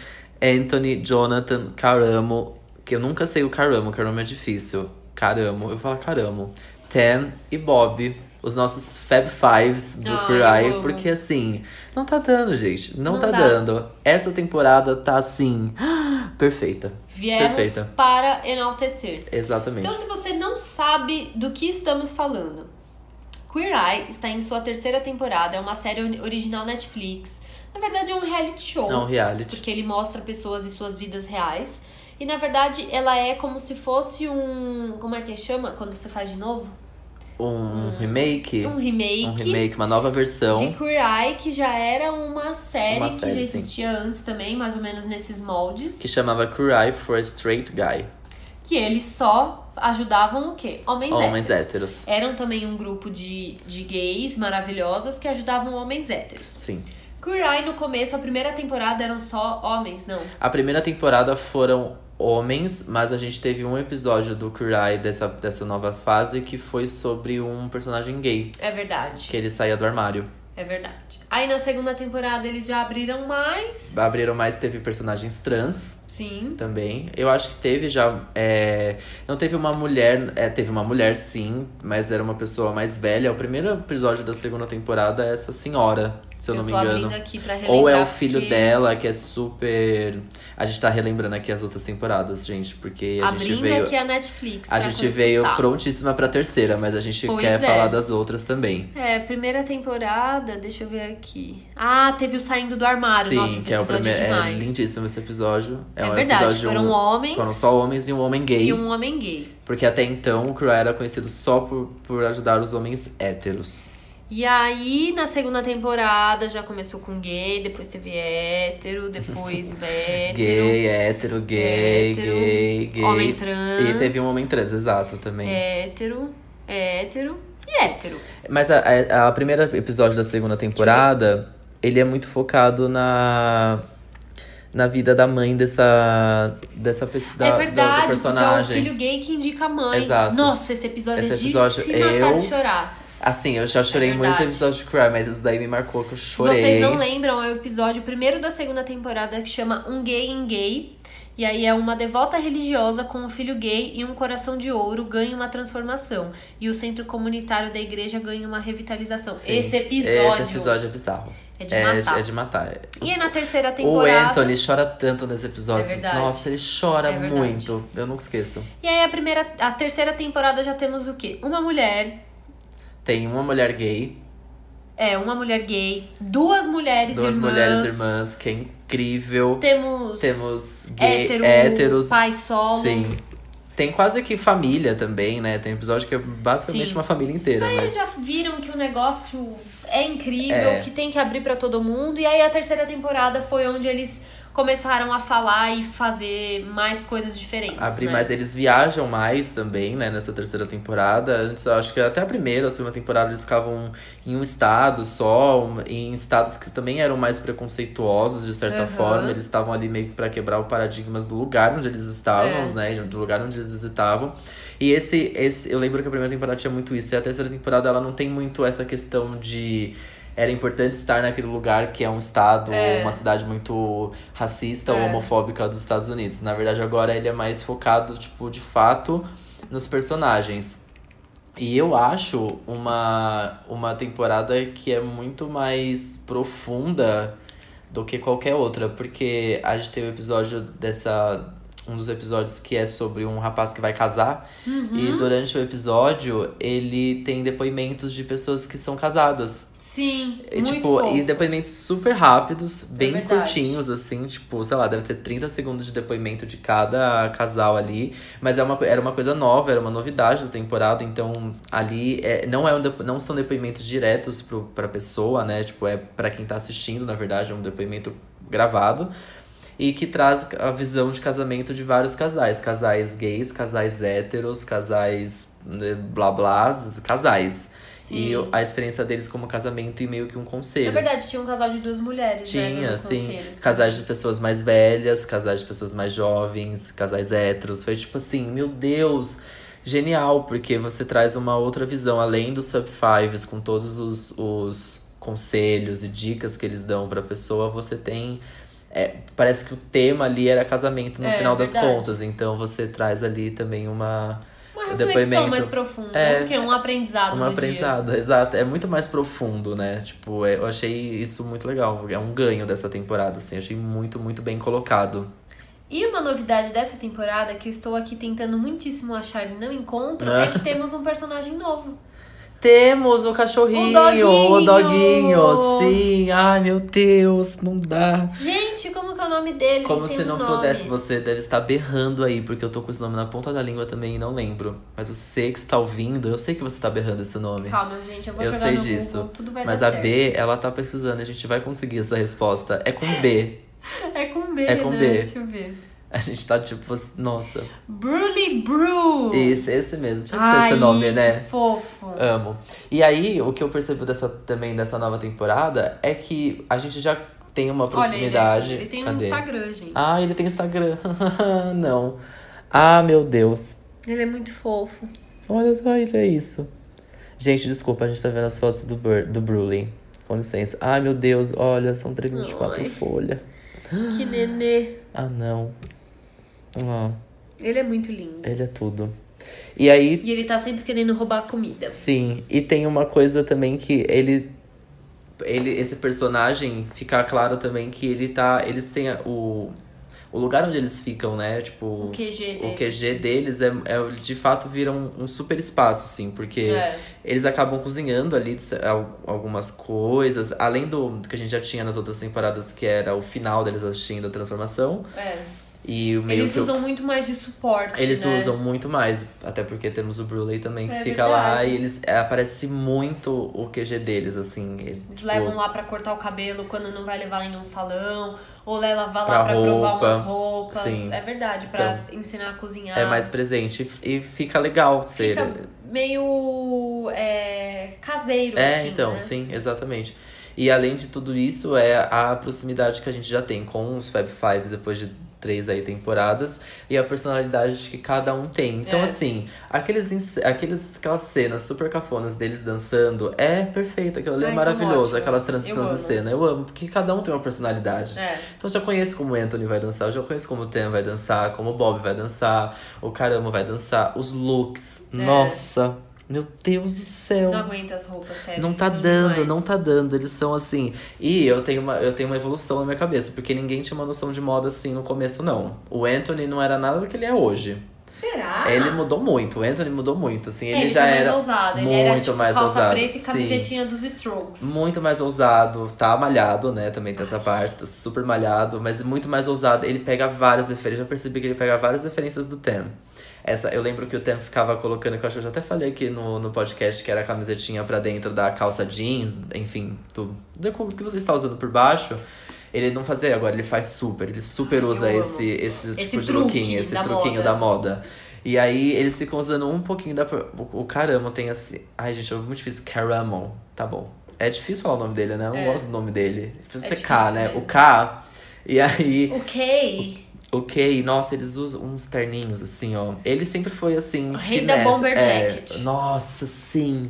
Anthony, Jonathan, Caramo, que eu nunca sei o Caramo, Caramo é difícil. Caramo, eu vou falar Caramo. Tam e Bob, os nossos Fab Fives do Ai, Cry, eu amo. porque assim, não tá dando, gente. Não, Não tá dá. dando. Essa temporada tá assim, perfeita. Viemos Perfeita. para enaltecer. Exatamente. Então, se você não sabe do que estamos falando, Queer Eye está em sua terceira temporada, é uma série ori- original Netflix. Na verdade, é um reality show. É um reality. Porque ele mostra pessoas e suas vidas reais. E na verdade, ela é como se fosse um. Como é que chama quando você faz de novo? Um remake. Um remake. Um remake, uma nova versão. De Queer Eye, que já era uma série, Uma que série, já sim. existia antes também, mais ou menos nesses moldes. Que chamava Cry for a Straight Guy. Que eles só ajudavam o quê? Homens, Homens héteros. héteros. Eram também um grupo de, de gays maravilhosas que ajudavam homens héteros. Sim. Eye, no começo, a primeira temporada eram só homens, não. A primeira temporada foram homens, mas a gente teve um episódio do Cry dessa, dessa nova fase que foi sobre um personagem gay. É verdade. Que ele saía do armário. É verdade. Aí na segunda temporada eles já abriram mais. Abriram mais, teve personagens trans Sim. também. Eu acho que teve já. é, Não teve uma mulher. É, teve uma mulher sim, mas era uma pessoa mais velha. O primeiro episódio da segunda temporada é essa senhora, se eu, não me engano. Ou é o filho dela, que é super. A gente tá relembrando aqui as outras temporadas, gente, porque a gente veio. aqui a Netflix. A gente veio consultar. prontíssima pra terceira, mas a gente Pois quer é. falar das outras também. É, primeira temporada, deixa eu ver aqui. Ah, teve o Saindo do Armário. Sim, Nossa, que é o episódio primeiro. é É lindíssimo esse episódio. É, É um verdade, episódio. foram homens Foram só homens e um homem gay. E um homem gay. Porque até então o Cry era conhecido só por, por ajudar os homens héteros. E aí, na segunda temporada, já começou com gay, depois teve hétero, depois hétero. Gay, hétero, gay, hétero, gay, gay. Homem trans. E teve um homem trans, exato, também. Hétero, hétero e hétero. Mas a, a, a primeira episódio da segunda temporada, ele é muito focado na na vida da mãe dessa dessa pessoa da, é verdade, do personagem. é o filho gay que indica a mãe. Exato. Nossa, esse episódio Esse é de episódio, se matar eu- de chorar. Assim, eu já chorei É muito nesse verdade. episódio de Cry, mas isso daí me marcou que eu Se chorei. vocês não lembram, é o episódio primeiro da segunda temporada que chama Um Gay em Gay. E aí é uma devota religiosa com um filho gay e um coração de ouro ganha uma transformação. E o centro comunitário da igreja ganha uma revitalização. Sim, Esse episódio. Esse episódio é bizarro. É de matar. É de matar. E aí na terceira O temporada. Anthony chora tanto nesse episódio. É verdade. Nossa, ele chora É muito. Eu nunca esqueço. E aí a primeira, a terceira temporada já temos o quê? Uma mulher, Tem uma mulher gay, é, uma mulher gay, duas mulheres duas irmãs. mulheres irmãs, que é incrível. Temos, Temos gay, hétero, héteros. pai solo. Sim. Tem quase que família também, né? Tem episódio que é basicamente Sim. uma família inteira. Aí Mas... eles já viram que o negócio é incrível, É. que tem que abrir pra todo mundo. E aí a terceira temporada foi onde eles começaram a falar e fazer mais coisas diferentes. Abrir né? mais, eles viajam mais também, né, nessa terceira temporada. Antes, eu acho que até a primeira, a segunda temporada, eles ficavam em um estado só, em estados que também eram mais preconceituosos, de certa Aham. forma. Eles estavam ali meio que pra quebrar o paradigmas do lugar onde eles estavam, É. né, do lugar onde eles visitavam. E esse, esse, eu lembro que a primeira temporada tinha muito isso, e a terceira temporada ela não tem muito essa questão de era importante estar naquele lugar que é um estado É. ou uma cidade muito racista ou É. homofóbica dos Estados Unidos. Na verdade, agora ele é mais focado, tipo, de fato, nos personagens. E eu acho uma, uma temporada que é muito mais profunda do que qualquer outra, porque a gente tem o episódio dessa. Um dos episódios que é sobre um rapaz que vai casar. Uhum. E durante o episódio, ele tem depoimentos de pessoas que são casadas. Sim, E, muito tipo, fofo. e depoimentos super rápidos, bem verdade. curtinhos, assim, tipo, sei lá, deve ter 30 segundos de depoimento de cada casal ali. Mas é uma, era uma coisa nova, era uma novidade da temporada, então ali é, não, é um não são depoimentos diretos pro, pra pessoa, né? Tipo, é pra quem tá assistindo, na verdade, é um depoimento gravado. E que traz a visão de casamento de vários casais. Casais gays, casais héteros, casais né, blá blá, casais. Sim. E a experiência deles como casamento e meio que um conselho. Na verdade, tinha um casal de duas mulheres, né? Tinha, dando sim. Casais de pessoas mais velhas, casais de pessoas mais jovens, casais héteros. Foi tipo assim, meu Deus, genial, porque você traz uma outra visão, além dos Sub Fives, com todos os, os conselhos e dicas que eles dão pra pessoa, você tem é, parece que o tema ali era casamento no É, final das verdade. contas. Então você traz ali também uma. Uma reflexão depoimento- mais profunda. É, um, um aprendizado Um do aprendizado, exato. É muito mais profundo, né? Tipo, é- eu achei isso muito legal. É um ganho dessa temporada, assim. Achei muito, muito bem colocado. dia. E uma novidade dessa temporada que eu estou aqui tentando muitíssimo achar e não encontro Ah. é que temos um personagem novo. Temos o cachorrinho, O doguinho! o doguinho. Sim, ai meu Deus, não dá. Gente, como que é o nome dele? Como se não um pudesse, você deve estar berrando aí, porque eu tô com esse nome na ponta da língua também e não lembro. Mas você que está ouvindo, eu sei que você tá berrando esse nome. Calma, gente, eu vou Eu sei disso. Google, tudo vai Mas a certo. B, ela tá pesquisando, a gente vai conseguir essa resposta. É com B. É com B, É com né? B. Deixa eu ver. A gente tá tipo, nossa. Brully Brew. Esse, esse mesmo. Tinha que ser esse nome, que né? fofo. Amo. E aí, o que eu percebo dessa, também dessa nova temporada é que a gente já tem uma Olha ele proximidade. aqui. Ele tem um Cadê? Instagram, gente. Ah, ele tem Instagram. não. Ah, meu Deus. Ele é muito fofo. Olha só, ele é isso. Gente, desculpa, a gente tá vendo as fotos do, Bur do Bruley. Com licença. Ai, meu Deus, olha, são 324 Ai. folhas. Que nenê. Ah, não. Ah, Ele é muito lindo. ele é tudo. E aí, E ele tá sempre querendo roubar comida. sim. E tem uma coisa também que ele. ele esse personagem, fica claro também que ele tá. Eles têm o. O lugar onde eles ficam, né? Tipo. O QG O deles. QG deles é, é de fato vira um, um super espaço, assim, porque É. eles acabam cozinhando ali al- algumas coisas, além do que a gente já tinha nas outras temporadas, que era o final deles assistindo a transformação. É. E o meio Eles usam muito mais de suporte. eles né? usam muito mais, até porque temos o Bruley também que É fica lá verdade. e eles é, aparece muito o QG deles, assim. Eles tipo, levam lá pra cortar o cabelo quando não vai levar em um salão. Ou leva lá Pra pra provar roupa. umas roupas. Sim. É verdade, pra ensinar a cozinhar. É mais presente e fica legal ser. Fica meio é, caseiro, É, assim, então, né? sim, exatamente. E além de tudo isso, é a proximidade que a gente já tem com os Fab Fives depois de três aí temporadas e a personalidade que cada um tem. Então, É. assim, aqueles, aqueles, aquelas cenas super cafonas deles dançando é perfeito, aquilo ali é Ai, maravilhoso, aquelas transições de cena. Eu amo, porque cada um tem uma personalidade. É. Então eu já conheço como o Anthony vai dançar, eu já conheço como o Tem vai dançar, como o Bob vai dançar, o Caramba vai dançar, os looks. É. Nossa, meu Deus do céu. Não aguenta as roupas, sério. Não tá dando, demais. não tá dando. Eles são assim. E eu tenho, uma, eu tenho uma evolução na minha cabeça, porque ninguém tinha uma noção de moda assim no começo, não. O Anthony não era nada do que ele é hoje. Será? Ele mudou muito, o Anthony mudou muito, assim. Ele, ele já foi mais era ousado. Ele muito era tipo mais calça ousado. preta e Sim. camisetinha dos Strokes. muito mais ousado, tá malhado, né? Também tem essa parte, tá super malhado, mas muito mais ousado. Ele pega várias referências, já percebi que ele pega várias referências do Tem. Essa, eu lembro que o Tem ficava colocando, que eu acho que eu já até falei aqui no, no podcast, que era a camisetinha pra dentro da calça jeans, enfim, do, do que você está usando por baixo. Ele não fazia agora, ele faz super, ele super usa esse, esse, Esse tipo de lookinho, esse da truquinho moda. da moda. E aí eles ficam usando um pouquinho da. O, o caramba tem assim. Ai, gente, é muito difícil. Caramel. Tá bom. É difícil falar o nome dele, né? Eu não É. gosto do nome dele. Precisa É ser K, né? mesmo. O K. E aí, O Kay, ok, nossa, eles usam uns terninhos assim, ó. Ele sempre foi assim. O rei da bomber É, jacket. nossa, sim.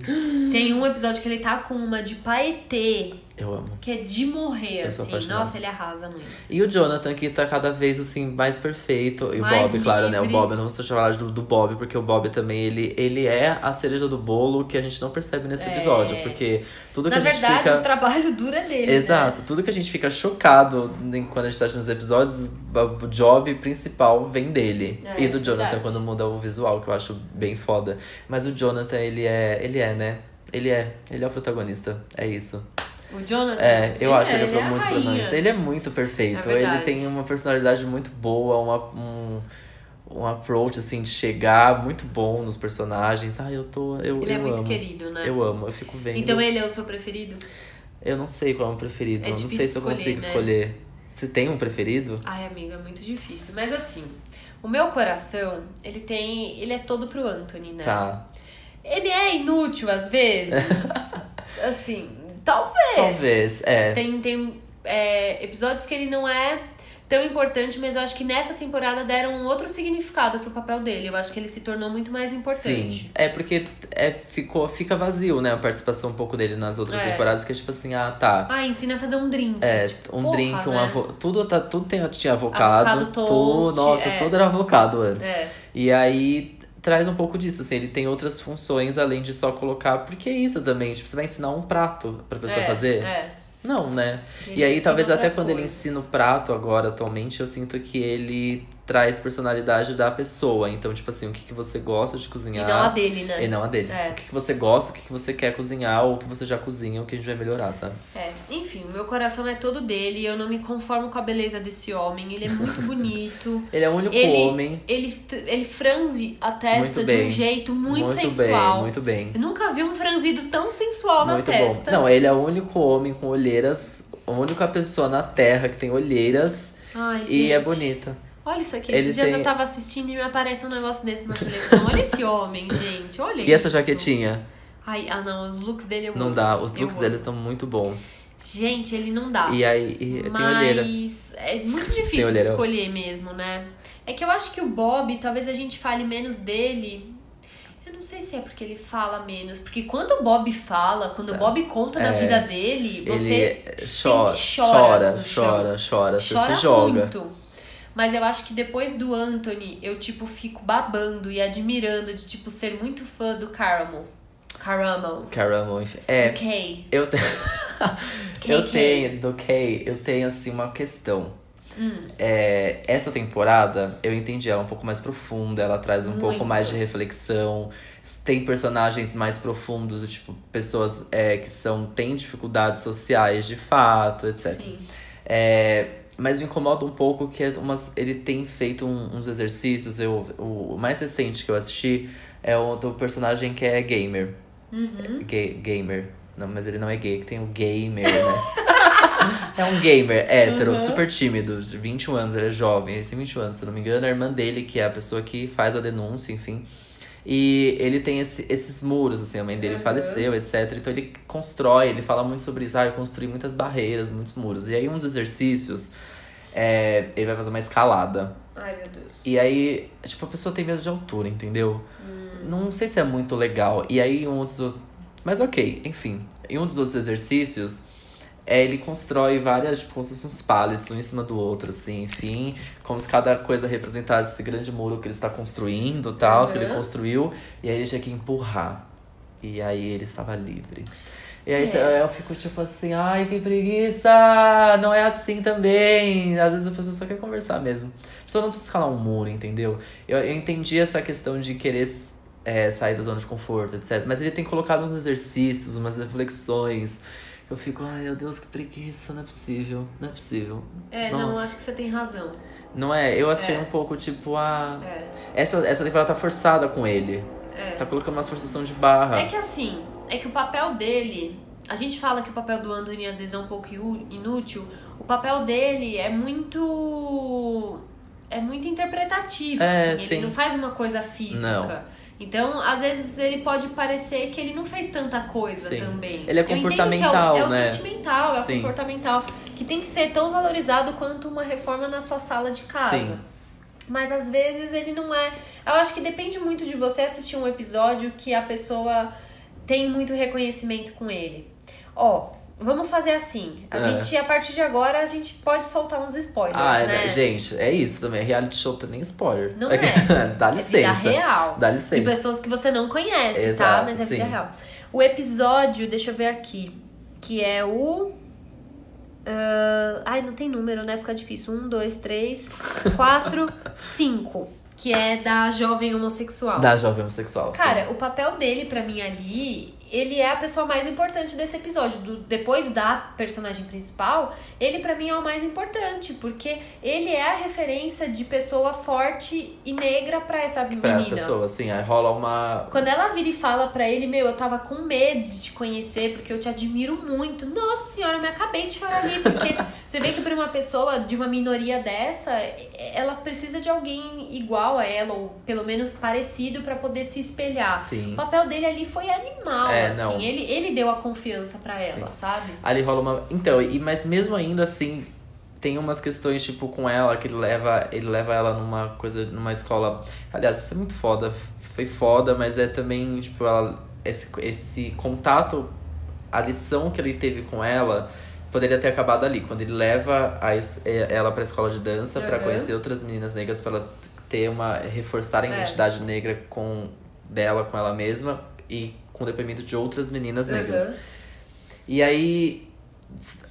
tem um episódio que ele tá com uma de paetê, Eu amo. que é de morrer, Eu assim. Nossa, ele arrasa muito. E o Jonathan, que tá cada vez, assim, mais perfeito. E Mais o Bob, claro, né? O livre. Bob, eu não vou chamar do, do Bob, porque o Bob também, ele, ele é a cereja do bolo que a gente não percebe nesse É. episódio. Porque tudo que Na a gente verdade, fica... o trabalho duro é dele. Exato, tudo que a gente fica chocado quando a gente tá assistindo os episódios, o job principal vem dele. É, e do Jonathan verdade. quando muda o visual, que eu acho bem foda. Mas o Jonathan, ele é, ele é, né? Ele é, ele é o protagonista, é isso. O Jonathan. É, eu acho ele, é, é a muito rainha. protagonista. Ele é muito perfeito. É ele tem uma personalidade muito boa, uma, um, um approach assim de chegar muito bom nos personagens. Ah, eu tô. Eu, Ele é eu muito amo. querido, né? Eu amo, eu fico vendo. Então ele é o seu preferido? Eu não sei qual é o preferido. É eu não sei se eu consigo escolher, né? Você tem um preferido? Ai, amiga, é muito difícil. Mas assim, o meu coração, ele tem. Ele é todo pro Anthony, né? Tá. Ele é inútil às vezes. assim, talvez. Talvez, é. Tem, tem é, episódios que ele não é tão importante, mas eu acho que nessa temporada deram um outro significado pro papel dele. Eu acho que ele se tornou muito mais importante. Sim. É porque é, ficou, fica vazio, né? A participação um pouco dele nas outras É. temporadas, que é tipo assim, ah, tá. Ah, ensina a fazer um drink. É, tipo, um porra, drink, um né? avô. Tudo, tá, tudo tem, tinha avocado. Avocado tudo, toast, nossa, é. tudo era avocado antes. É. E aí traz um pouco disso, assim, ele tem outras funções além de só colocar. Porque é isso também, tipo, você vai ensinar um prato pra pessoa é, fazer? É. Não, né? Ele e aí, talvez até quando ele coisas. ensina o prato agora, atualmente, eu sinto que ele traz personalidade da pessoa. Então, tipo assim, o que, que você gosta de E cozinhar. não a dele, né? E não a dele. É. O que, que você gosta, o que, que você quer cozinhar, ou o que você já cozinha, o que a gente vai melhorar, sabe? É, enfim, o meu coração é todo dele. Eu não me conformo com a beleza desse homem. Ele é muito bonito. Ele é o único Ele, homem. ele, ele franze a testa de um jeito muito, muito sensual. bem, muito bem. Eu nunca vi um franzido tão sensual muito na testa. bom. Não, ele é o único homem com olheiras, a única pessoa na Terra que tem olheiras Ai, gente. e é bonita. Olha isso aqui. Ele Esses dias tem- eu tava assistindo e me aparece um negócio desse na televisão. Olha esse homem, gente. Olha isso. E essa jaquetinha? Ai, ah não, os looks dele eu Não amo. dá, os looks dele estão muito bons. Gente, ele não dá. E aí, e. Mas é muito difícil de escolher mesmo, né? É que eu acho que o Bob, talvez a gente fale menos dele. Eu não sei se é porque ele fala menos. Porque quando o Bob fala, quando o Bob conta da É. vida dele, você ele chora, chora chora, chora, chora, você chora se joga. muito. Mas eu acho que depois do Anthony, eu, tipo, fico babando e admirando de, tipo, ser muito fã do Caramel. Caramel. Caramel, enfim. É, Do Kay. eu, te... eu tenho, do Kay, eu tenho assim uma questão. Hum. É, essa temporada, eu entendi ela um pouco mais profunda, ela traz um Muito. pouco mais de reflexão. Tem personagens mais profundos, tipo, pessoas é, que são, têm dificuldades sociais de fato, etc. Sim. É, mas me incomoda um pouco que é umas, ele tem feito um- uns exercícios. Eu, o, o mais recente que eu assisti é o do personagem que é gamer. Uhum. Ga- gamer. Não, mas ele não é gay, que tem o gamer, né? é um gamer hétero, Uhum. super tímido, de 21 anos, ele é jovem, ele tem 21 anos, se eu não me engano, é a irmã dele, que é a pessoa que faz a denúncia, enfim. E ele tem esse- esses muros, assim, a mãe dele Uhum. faleceu, etc. Então ele constrói, ele fala muito sobre isso, ah, eu construí muitas barreiras, muitos muros. E aí, um dos exercícios, é, ele vai fazer uma escalada. Ai, meu Deus. E aí, tipo, a pessoa tem medo de altura, entendeu? Não sei se é muito legal. E aí, um dos outros. Mas ok, enfim. Em um dos outros exercícios, é, ele constrói várias, tipo, como se fossem uns pallets, um em cima do outro, assim, enfim. Como se cada coisa representasse esse grande muro que ele está construindo e tal, que ele Uhum. construiu. E aí ele tinha que empurrar. E aí ele estava livre. E aí É. eu fico tipo assim, ai, que preguiça! Não é assim também. Às vezes a pessoa só quer conversar mesmo. A pessoa não precisa escalar um muro, entendeu? Eu, eu entendi essa questão de querer é, sair da zona de conforto, etc. Mas ele tem colocado uns exercícios, umas reflexões. Eu fico, ai meu Deus, que preguiça, não é possível, não é possível. É, não, Nossa. acho que você tem razão. Não é? Eu achei É. um pouco tipo, ah. É. Essa, essa temporada tá forçada com ele. É. Tá colocando umas forçação de barra. É que assim, é que o papel dele. A gente fala que o papel do Anthony às vezes é um pouco inútil. O papel dele é muito. É muito interpretativo. É, assim, sim. Ele não faz uma coisa física. Não. Então, às vezes, ele pode parecer que ele não fez tanta coisa Sim. também. Ele é comportamental, é o, é né? o sentimental, é Sim. o comportamental. Que tem que ser tão valorizado quanto uma reforma na sua sala de casa. Sim. Mas às vezes ele não é. Eu acho que depende muito de você assistir um episódio que a pessoa tem muito reconhecimento com ele. Ó, vamos fazer assim. A É. gente, a partir de agora, a gente pode soltar uns spoilers, Ah, é, né? gente, é isso também. Reality show tem nem spoiler. Não que- Dá É vida licença. real. Dá De licença. pessoas que você não conhece, tá? Exato, Mas é vida sim. real. O episódio, deixa eu ver aqui, que é o. ah, ai, não tem número, né? Fica difícil. Um, dois, três, quatro, cinco. Que é da jovem homossexual. Da jovem homossexual. sim. Cara, o papel dele pra mim ali, ele é a pessoa mais importante desse episódio. Do- depois da personagem principal, ele pra mim é o mais importante, porque ele é a referência de pessoa forte e negra pra essa pra menina. pessoa, assim, aí rola uma. Quando ela vira e fala pra ele, meu, eu tava com medo de te conhecer, porque eu te admiro muito. Nossa senhora, eu me acabei de chorar ali, porque você vê que pra uma pessoa de uma minoria dessa, ela precisa de alguém igual a ela, ou pelo menos parecido, pra poder se espelhar. Sim. O papel dele ali foi animal, É, assim. não. Ele, ele deu a confiança pra ela, Sim. sabe? Ali rola uma. Então, e, mas mesmo ainda assim, tem umas questões, tipo, com ela, que ele leva, ele leva ela numa coisa, numa escola. Aliás, isso é muito foda. Foi foda, mas é também, tipo, ela, esse, esse contato, a lição que ele teve com ela poderia ter acabado ali, quando ele leva a, ela pra escola de dança uhum. para conhecer outras meninas negras, para ela ter uma. reforçar a é. identidade é. negra com dela, com ela mesma, e com o depoimento de outras meninas negras. Uhum. E aí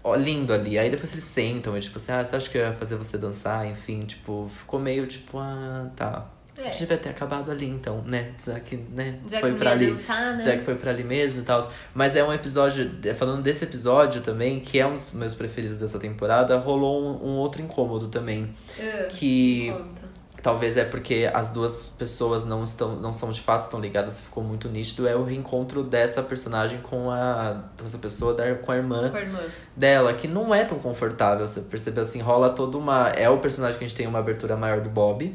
ó, lindo ali. Aí depois eles sentam e, tipo assim, ah, você acha que eu ia fazer você dançar? Enfim, tipo, ficou meio tipo, ah, tá. É. Devia ter acabado ali, então, né? Já que, né? Já foi que pra ali. Dançar, né? Já que foi pra ali mesmo e tal. Mas é um episódio, falando desse episódio também, que é um dos meus preferidos dessa temporada, rolou um, um outro incômodo também. Uh, que. Conta talvez é porque as duas pessoas não estão não são de fato estão ligadas ficou muito nítido é o reencontro dessa personagem com a essa pessoa da, com a irmã, com a irmã. dela que não é tão confortável você percebeu assim rola toda uma é o personagem que a gente tem uma abertura maior do Bob.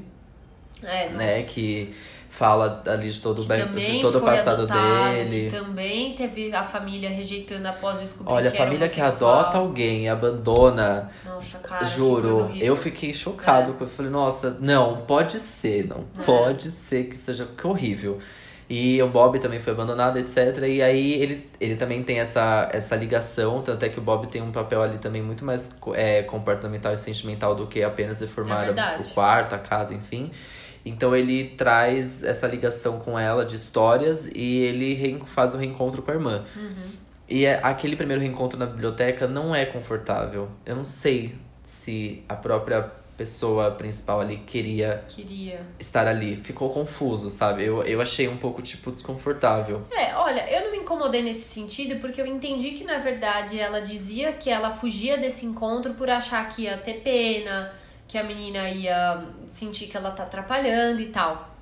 É, né que fala ali de todo, bem, de todo o passado adotado, dele. também teve a família rejeitando após descobrir Olha, que a família que adota alguém e abandona. Nossa, cara. Juro, eu fiquei chocado. É. Eu falei, nossa, não, pode ser, não. É. Pode ser que seja que horrível. E o Bob também foi abandonado, etc. E aí ele, ele também tem essa, essa ligação, tanto é que o Bob tem um papel ali também muito mais é, comportamental e sentimental do que apenas reformar é o quarto, a casa, enfim. Então ele traz essa ligação com ela de histórias e ele faz o reencontro com a irmã. Uhum. E é, aquele primeiro reencontro na biblioteca não é confortável. Eu não sei se a própria pessoa principal ali queria, queria. estar ali. Ficou confuso, sabe? Eu, eu achei um pouco, tipo, desconfortável. É, olha, eu não me incomodei nesse sentido porque eu entendi que, na verdade, ela dizia que ela fugia desse encontro por achar que ia ter pena que a menina ia sentir que ela tá atrapalhando e tal.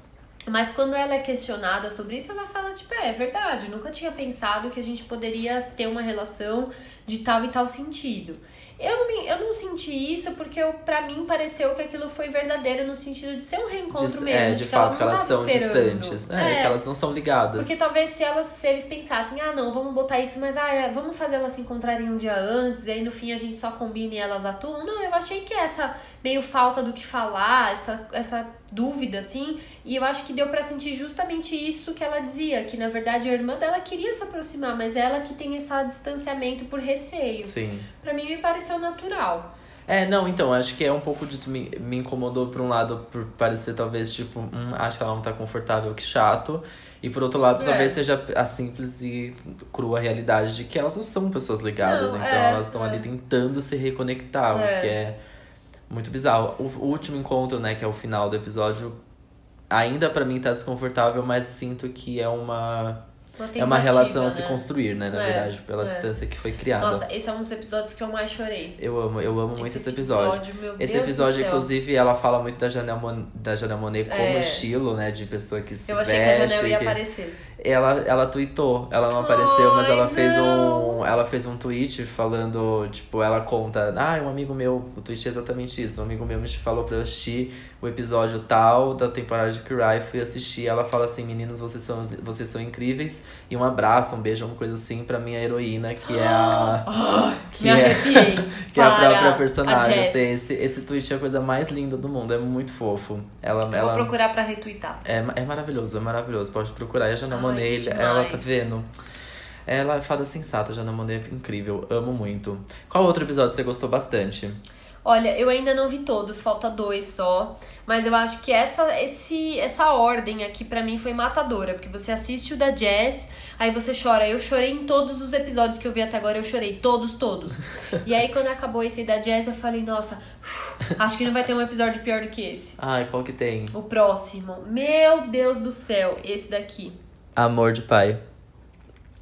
Mas quando ela é questionada sobre isso, ela fala, tipo, é, é verdade, nunca tinha pensado que a gente poderia ter uma relação de tal e tal sentido. Eu não, me, eu não senti isso porque eu, pra mim pareceu que aquilo foi verdadeiro no sentido de ser um reencontro de, mesmo. É, de, de fato, que elas são esperando. distantes, né? É. Que elas não são ligadas. Porque talvez se elas se eles pensassem, ah, não, vamos botar isso, mas ah, é, vamos fazer elas se encontrarem um dia antes, e aí no fim a gente só combina e elas atuam. Não, eu achei que essa meio falta do que falar, essa, essa dúvida, assim. E eu acho que deu para sentir justamente isso que ela dizia, que na verdade a irmã dela queria se aproximar, mas ela que tem esse distanciamento por receio. Sim. Pra mim me pareceu natural. É, não, então, acho que é um pouco disso. Me, me incomodou por um lado, por parecer talvez, tipo, hum, acho que ela não tá confortável, que chato. E por outro lado, é. talvez seja a simples e crua realidade de que elas não são pessoas ligadas. Não, então é, elas estão é. ali tentando se reconectar, É. o que é muito bizarro. O, o último encontro, né, que é o final do episódio, ainda pra mim tá desconfortável, mas sinto que é uma. Uma é uma relação a se né? construir, né, na É, verdade, pela é. distância que foi criada. Nossa, esse é um dos episódios que eu mais chorei. Eu amo, eu amo muito esse episódio. meu Esse Deus episódio, inclusive, ela fala muito da Janelle, Mon da Janelle Monet como É. estilo, né? De pessoa que se Eu achei veste. que a Janelle ia que- aparecer. Ela, ela tweetou, ela não apareceu, mas Ai, ela fez não. um. Ela fez um tweet falando, tipo, ela conta, ah, um amigo meu, o tweet é exatamente isso. Um amigo meu me falou pra eu assistir o episódio tal da temporada de Kirai, fui assistir, ela fala assim, meninos, vocês são, vocês são incríveis. E um abraço, um beijo, uma coisa assim pra minha heroína, que é a. que Me é, que é a própria personagem. Jess. assim, esse, esse tweet é a coisa mais linda do mundo, é muito fofo. Ela, Eu ela, Vou procurar pra retweetar. é, é maravilhoso, é maravilhoso. Pode procurar. E a Jana Ai, ela tá vendo. Ela é fada sensata, a Jana Monet é incrível. Amo muito. Qual outro episódio você gostou bastante? Olha, eu ainda não vi todos, falta dois só. Mas eu acho que essa, esse, essa ordem aqui pra mim foi matadora. Porque você assiste o da Jazz, aí você chora. Eu chorei em todos os episódios que eu vi até agora, eu chorei. Todos, todos. e aí quando acabou esse da Jazz, eu falei, nossa, acho que não vai ter um episódio pior do que esse. Ai, qual que tem? O próximo. Meu Deus do céu, esse daqui. Amor de pai.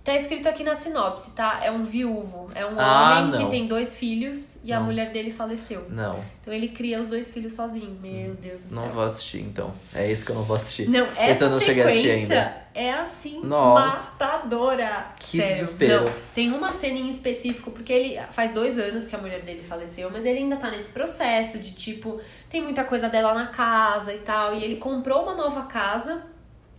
Tá escrito aqui na sinopse, tá? É um viúvo. É um Ah, homem não. que tem dois filhos e a Não. mulher dele faleceu. Não, Então ele cria os dois filhos sozinho. Meu Deus do não céu. vou assistir então. É isso que eu não vou assistir. Não, Esse essa eu não cheguei a assistir ainda. é assim, Nossa. matadora. Que Sério. desespero. Não, tem uma cena em específico, porque ele faz dois anos que a mulher dele faleceu, mas ele ainda tá nesse processo de tipo, tem muita coisa dela na casa e tal. E ele comprou uma nova casa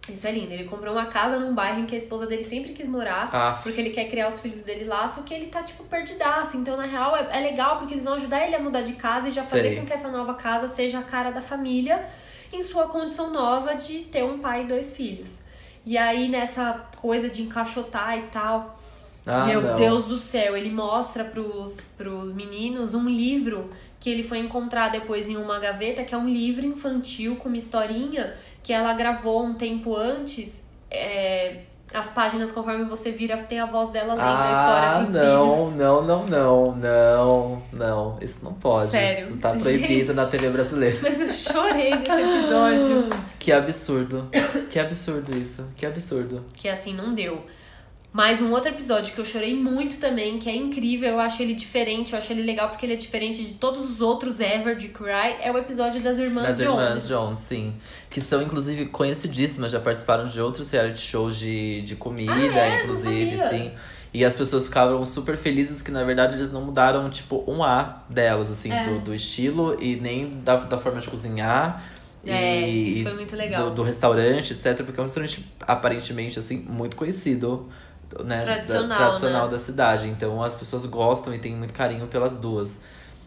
Isso é lindo. Ele comprou uma casa num bairro em que a esposa dele sempre quis morar. Ah, Porque ele quer criar os filhos dele lá, só que ele tá, tipo, perdidaço. Então, na real, é, é legal porque eles vão ajudar ele a mudar de casa e já fazer Sei. com que essa nova casa seja a cara da família em sua condição nova de ter um pai e dois filhos. E aí, nessa coisa de encaixotar e tal, ah, meu não. Deus do céu, ele mostra pros, pros meninos um livro que ele foi encontrar depois em uma gaveta, que é um livro infantil com uma historinha que ela gravou um tempo antes. é, as páginas, conforme você vira, tem a voz dela lendo a história Ah, pros não, filhos. não, não, não, não, não. Isso não pode. Sério. Isso tá proibido Gente. na TV brasileira. Mas eu chorei nesse episódio. Que absurdo. Que absurdo isso. Que absurdo. que assim, não deu. Mas um outro episódio que eu chorei muito também, que é incrível, eu acho ele diferente, eu acho ele legal porque ele é diferente de todos os outros ever de Cry, é o episódio das Irmãs Das Jones. irmãs Jones, sim. Que são, inclusive, conhecidíssimas. Já participaram de outros reality shows de, de comida, Ah, é? Inclusive, sim. E as pessoas ficavam super felizes que, na verdade, eles não mudaram, tipo, um A delas, assim, É. do, do estilo e nem da, da forma de cozinhar. É, e, isso foi muito legal. Do, do restaurante, etc. Porque é um restaurante, aparentemente, assim, muito conhecido. Né, da- Tradicional, tradicional né? da cidade. Então as pessoas gostam e têm muito carinho pelas duas.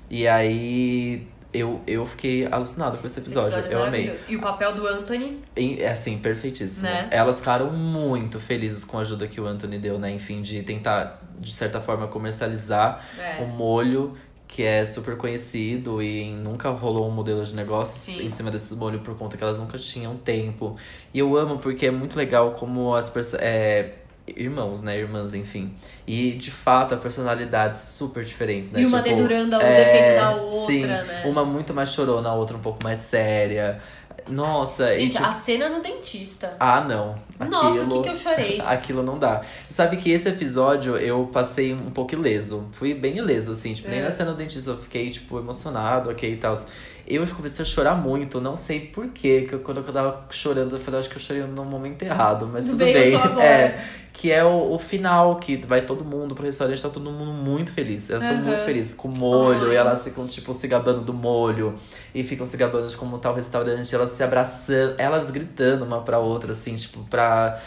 E aí eu, eu fiquei alucinado com esse Esse episódio. episódio é eu amei. E o papel do Anthony, é assim, perfeitíssimo. Né? Elas ficaram muito felizes com a ajuda que o Anthony deu, né? Enfim, de tentar, de certa forma, comercializar é, um molho que é super conhecido e nunca rolou um modelo de negócios Sim. em cima desse molho por conta que elas nunca tinham tempo. E eu amo porque é muito legal como as pessoas. É, irmãos, né? Irmãs, enfim. E de fato, a personalidades super diferentes, né? e uma Tipo, dedurando o é, defeito da outra, sim, né? Uma muito mais chorona, a outra um pouco mais séria. Nossa, e Gente, tipo, a cena no dentista. ah, não. Nossa, o Aquilo- que, que eu chorei. Aquilo não dá. Sabe que esse episódio eu passei um pouco ileso. Fui bem ileso, assim. Tipo, nem É. na cena do dentista eu fiquei, tipo, emocionado, ok e tal. Eu comecei a chorar muito, não sei porquê. Que eu, quando eu tava chorando, eu falei, acho que eu chorei no momento errado, mas tudo Veio bem. só agora. É, que é o, o final, que vai todo mundo pro restaurante, tá todo mundo muito feliz. Elas estão Aham. muito felizes com o molho, Ai. e elas ficam, tipo, se gabando do molho. E ficam se gabando de como tá o restaurante, elas se abraçando, elas gritando uma pra outra, assim, tipo, pra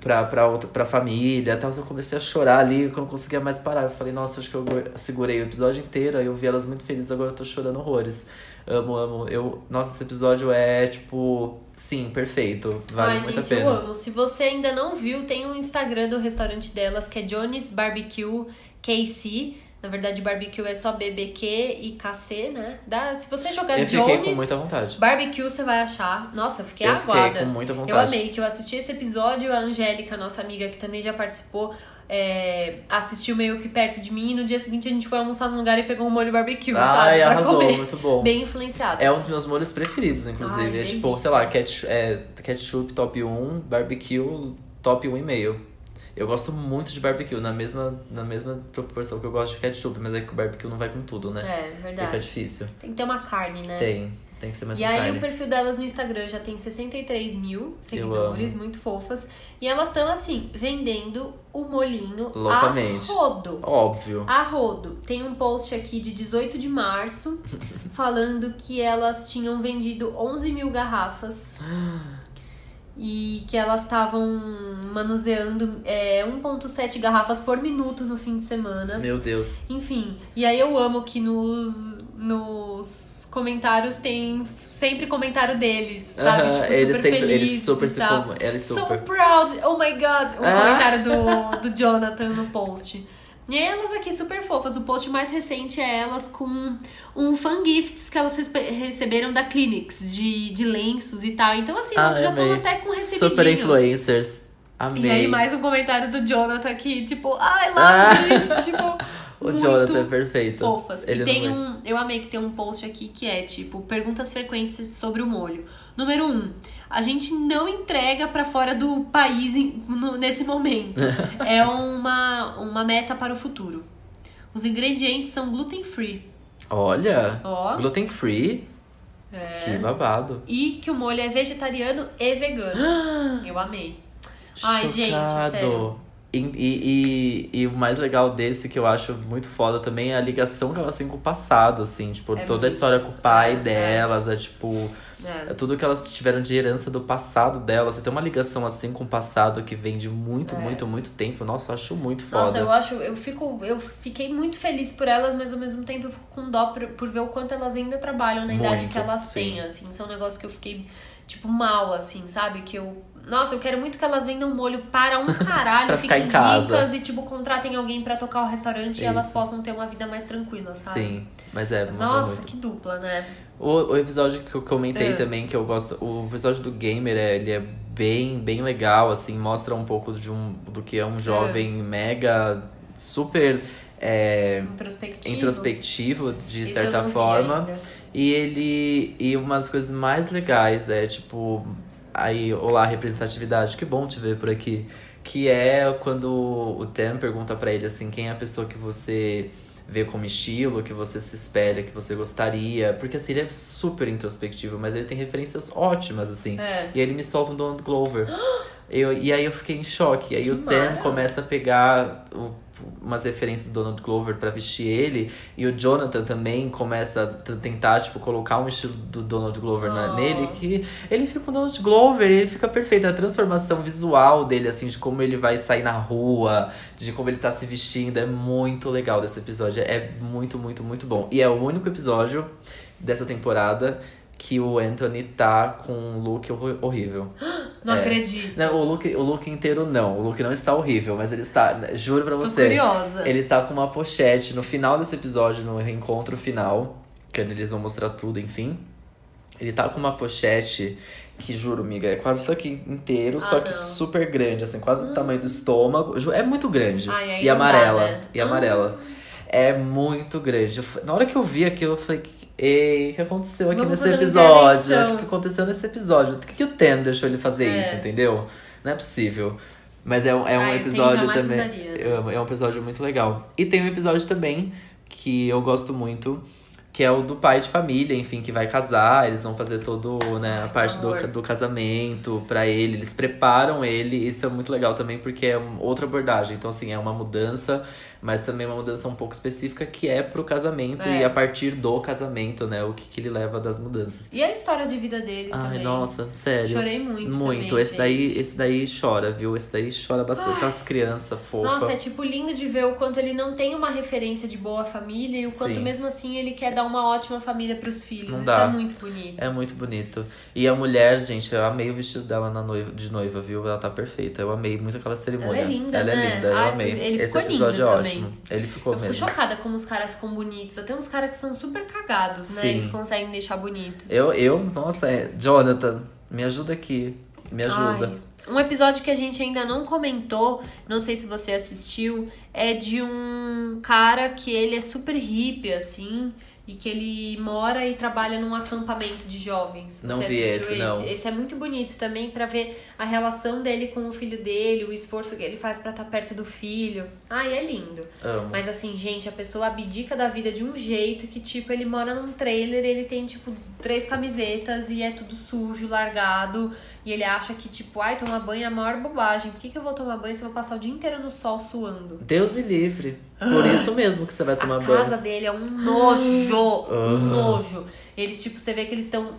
pra, pra, outra, pra família. Tal. Eu comecei a chorar ali, eu não conseguia mais parar. Eu falei, nossa, acho que eu segurei o episódio inteiro. Aí eu vi elas muito felizes, agora eu tô chorando horrores. Amo, amo. Eu, nossa, esse episódio é, tipo, sim, perfeito. Vale Ai, muito gente, a pena. eu amo. Se você ainda não viu, tem um Instagram do restaurante delas, que é Johnny's Barbecue KC. Na verdade, barbecue é só BBQ e KC, né? Dá, se você jogar Eu fiquei com muita vontade. Barbecue, você vai achar. Nossa, eu fiquei Eu aguada. fiquei com muita vontade. Eu amei que eu assisti esse episódio, a Angélica, nossa amiga, que também já participou, é, assistiu meio que perto de mim e no dia seguinte a gente foi almoçar num lugar e pegou um molho barbecue, Ai, sabe? Pra arrasou, comer. muito bom. Bem influenciado. É um dos meus molhos preferidos, inclusive. Ai, é tipo, sei lá, ketchup, é, ketchup top 1, barbecue top 1,5. Eu gosto muito de barbecue, na mesma, na mesma proporção que eu gosto de ketchup, mas é que o barbecue não vai com tudo, né? É, Fica verdade. difícil. Tem que ter uma carne, né? Tem, tem que ser mais E aí carne. o perfil delas no Instagram já tem 63 mil seguidores, muito fofas. E elas estão assim, vendendo o molhinho Loucamente. a rodo. Óbvio. A rodo. Tem um post aqui de 18 de março falando que elas tinham vendido 11 mil garrafas. E que elas estavam manuseando é, 1,7 garrafas por minuto no fim de semana. Meu Deus. Enfim, e aí eu amo que nos, nos comentários tem sempre comentário deles, sabe? Aham, tipo, eles, super têm, felizes eles super se como, eles So super. proud, oh my god, o Ah. comentário do, do Jonathan no post. E elas aqui super fofas, o post mais recente é elas com um fan gifts que elas receberam da Clinics, de, de lenços e tal. Então assim, elas Ah, já estão até com recebidinhos. Super influencers. Amei. E aí mais um comentário do Jonathan aqui, tipo, I love Ah. this, tipo... o muito Jonathan é perfeito. fofas. Ele e tem um. Eu amei que tem um post aqui que é tipo perguntas frequentes sobre o molho. Número um, a gente não entrega pra fora do país em- no- nesse momento. é uma, uma meta para o futuro. Os ingredientes são gluten free. Olha, gluten free. É. Que babado. E que o molho é vegetariano e vegano. Eu amei. Ai, gente, sério. E, e, e, e o mais legal desse, que eu acho muito foda também, é a ligação que elas têm com o passado, assim. Tipo, É toda a muito. história com o pai É, delas, é tipo... É. É tudo que elas tiveram de herança do passado delas. Você tem uma ligação assim com o passado que vem de muito, É. muito, muito tempo. Nossa, eu acho muito foda. Nossa, eu acho, eu fico, eu fiquei muito feliz por elas, mas ao mesmo tempo eu fico com dó por, por ver o quanto elas ainda trabalham na idade Muito, que elas sim. têm, assim. Isso é um negócio que eu fiquei, tipo, mal, assim, sabe? Que eu. Nossa, eu quero muito que elas vendam molho para um caralho, fiquem em casa. ricas e, tipo, contratem alguém pra tocar o restaurante e elas Isso. possam ter uma vida mais tranquila, sabe? Sim, mas é, Mas, mas é nossa, que dupla, né? O, o episódio que eu comentei É. também, que eu gosto, o episódio do Gamer, é, ele é bem, bem legal, assim, mostra um pouco de um, do que é um jovem mega, super é, Introspectivo. introspectivo, de Isso certa forma. E ele. E uma das coisas mais legais é, tipo. Aí, olá, representatividade, que bom te ver por aqui. Que é quando o Tem pergunta pra ele assim, quem é a pessoa que você vê como estilo, que você se espera, que você gostaria. Porque assim, ele é super introspectivo, mas ele tem referências ótimas, assim. É. E ele me solta um Donald Glover. Eu, e aí eu fiquei em choque. Aí Que o Tem mara. começa a pegar o- umas referências do Donald Glover pra vestir ele. E o Jonathan também começa a tentar, tipo, colocar um estilo do Donald Glover Oh. nele. Que ele fica o Donald Glover, ele fica perfeito. A transformação visual dele, assim, de como ele vai sair na rua, de como ele tá se vestindo, é muito legal desse episódio. É muito, muito, muito bom. E é o único episódio dessa temporada que o Anthony tá com um look horrível. Não É. acredito. Não, o look, o look inteiro não. O look não está horrível, mas ele está. Juro pra Tô você. curiosa. Ele tá com uma pochete no final desse episódio, no reencontro final, que eles vão mostrar tudo, enfim. Ele tá com uma pochete que, juro, amiga, é quase isso aqui inteiro, só Ah, que não. super grande, assim, quase do tamanho do estômago. É muito grande. Ai, e não dá, amarela. né? E amarela. É muito grande. Eu Na hora que eu vi aquilo, eu falei, ei, o que aconteceu aqui Vamos nesse episódio? O que aconteceu nesse episódio? O que, que o Ten deixou ele fazer É. isso, entendeu? Não é possível. Mas é, um- é um o Ten episódio também. amo, é um episódio muito legal. E tem um episódio também que eu gosto muito, que é o do pai de família, enfim, que vai casar, eles vão fazer todo, né, a parte do, do casamento pra ele, eles preparam ele, isso é muito legal também porque é outra abordagem. Então, assim, é uma mudança, mas também uma mudança um pouco específica que é pro casamento É. e a partir do casamento, né, o que, que ele leva das mudanças. E a história de vida dele Ai, também. nossa, sério. Chorei muito Muito. também, esse daí, esse daí chora, viu? Esse daí chora bastante. Aquelas crianças fofas. Nossa, é tipo lindo de ver o quanto ele não tem uma referência de boa família e o quanto Sim. mesmo assim ele quer dar uma ótima família pros filhos. Não Isso dá. é muito bonito. É muito bonito. E a mulher, gente, eu amei o vestido dela na noiva, de noiva, viu? Ela tá perfeita. Eu amei muito aquela cerimônia. Ela é linda, Ela né? é linda, eu Ai, amei. ele Esse ficou episódio lindo é também. Ótimo. Ele ficou Eu fico mesmo. chocada como os caras ficam bonitos. Até uns caras que são super cagados, né? Sim. Eles conseguem deixar bonitos. Eu, eu, nossa, é, Jonathan, me ajuda aqui. Me ajuda. Ai, um episódio que a gente ainda não comentou, não sei se você assistiu, é de um cara que ele é super hippie, assim, e que ele mora e trabalha num acampamento de jovens. Não você vi assistiu esse, não. Esse é muito bonito também pra ver a relação dele com o filho dele, o esforço que ele faz pra estar perto do filho. Ai, é lindo. Amo. Mas assim, gente, a pessoa abdica da vida de um jeito que, tipo, ele mora num trailer, ele tem, tipo, três camisetas e é tudo sujo, largado. E ele acha que, tipo, ai, tomar banho é a maior bobagem. Por que, que eu vou tomar banho se eu vou passar o dia inteiro no sol suando? Deus me livre. Por isso mesmo que você vai tomar a banho. casa dele é um nojo, Ah. um nojo. Eles, tipo, você vê que eles estão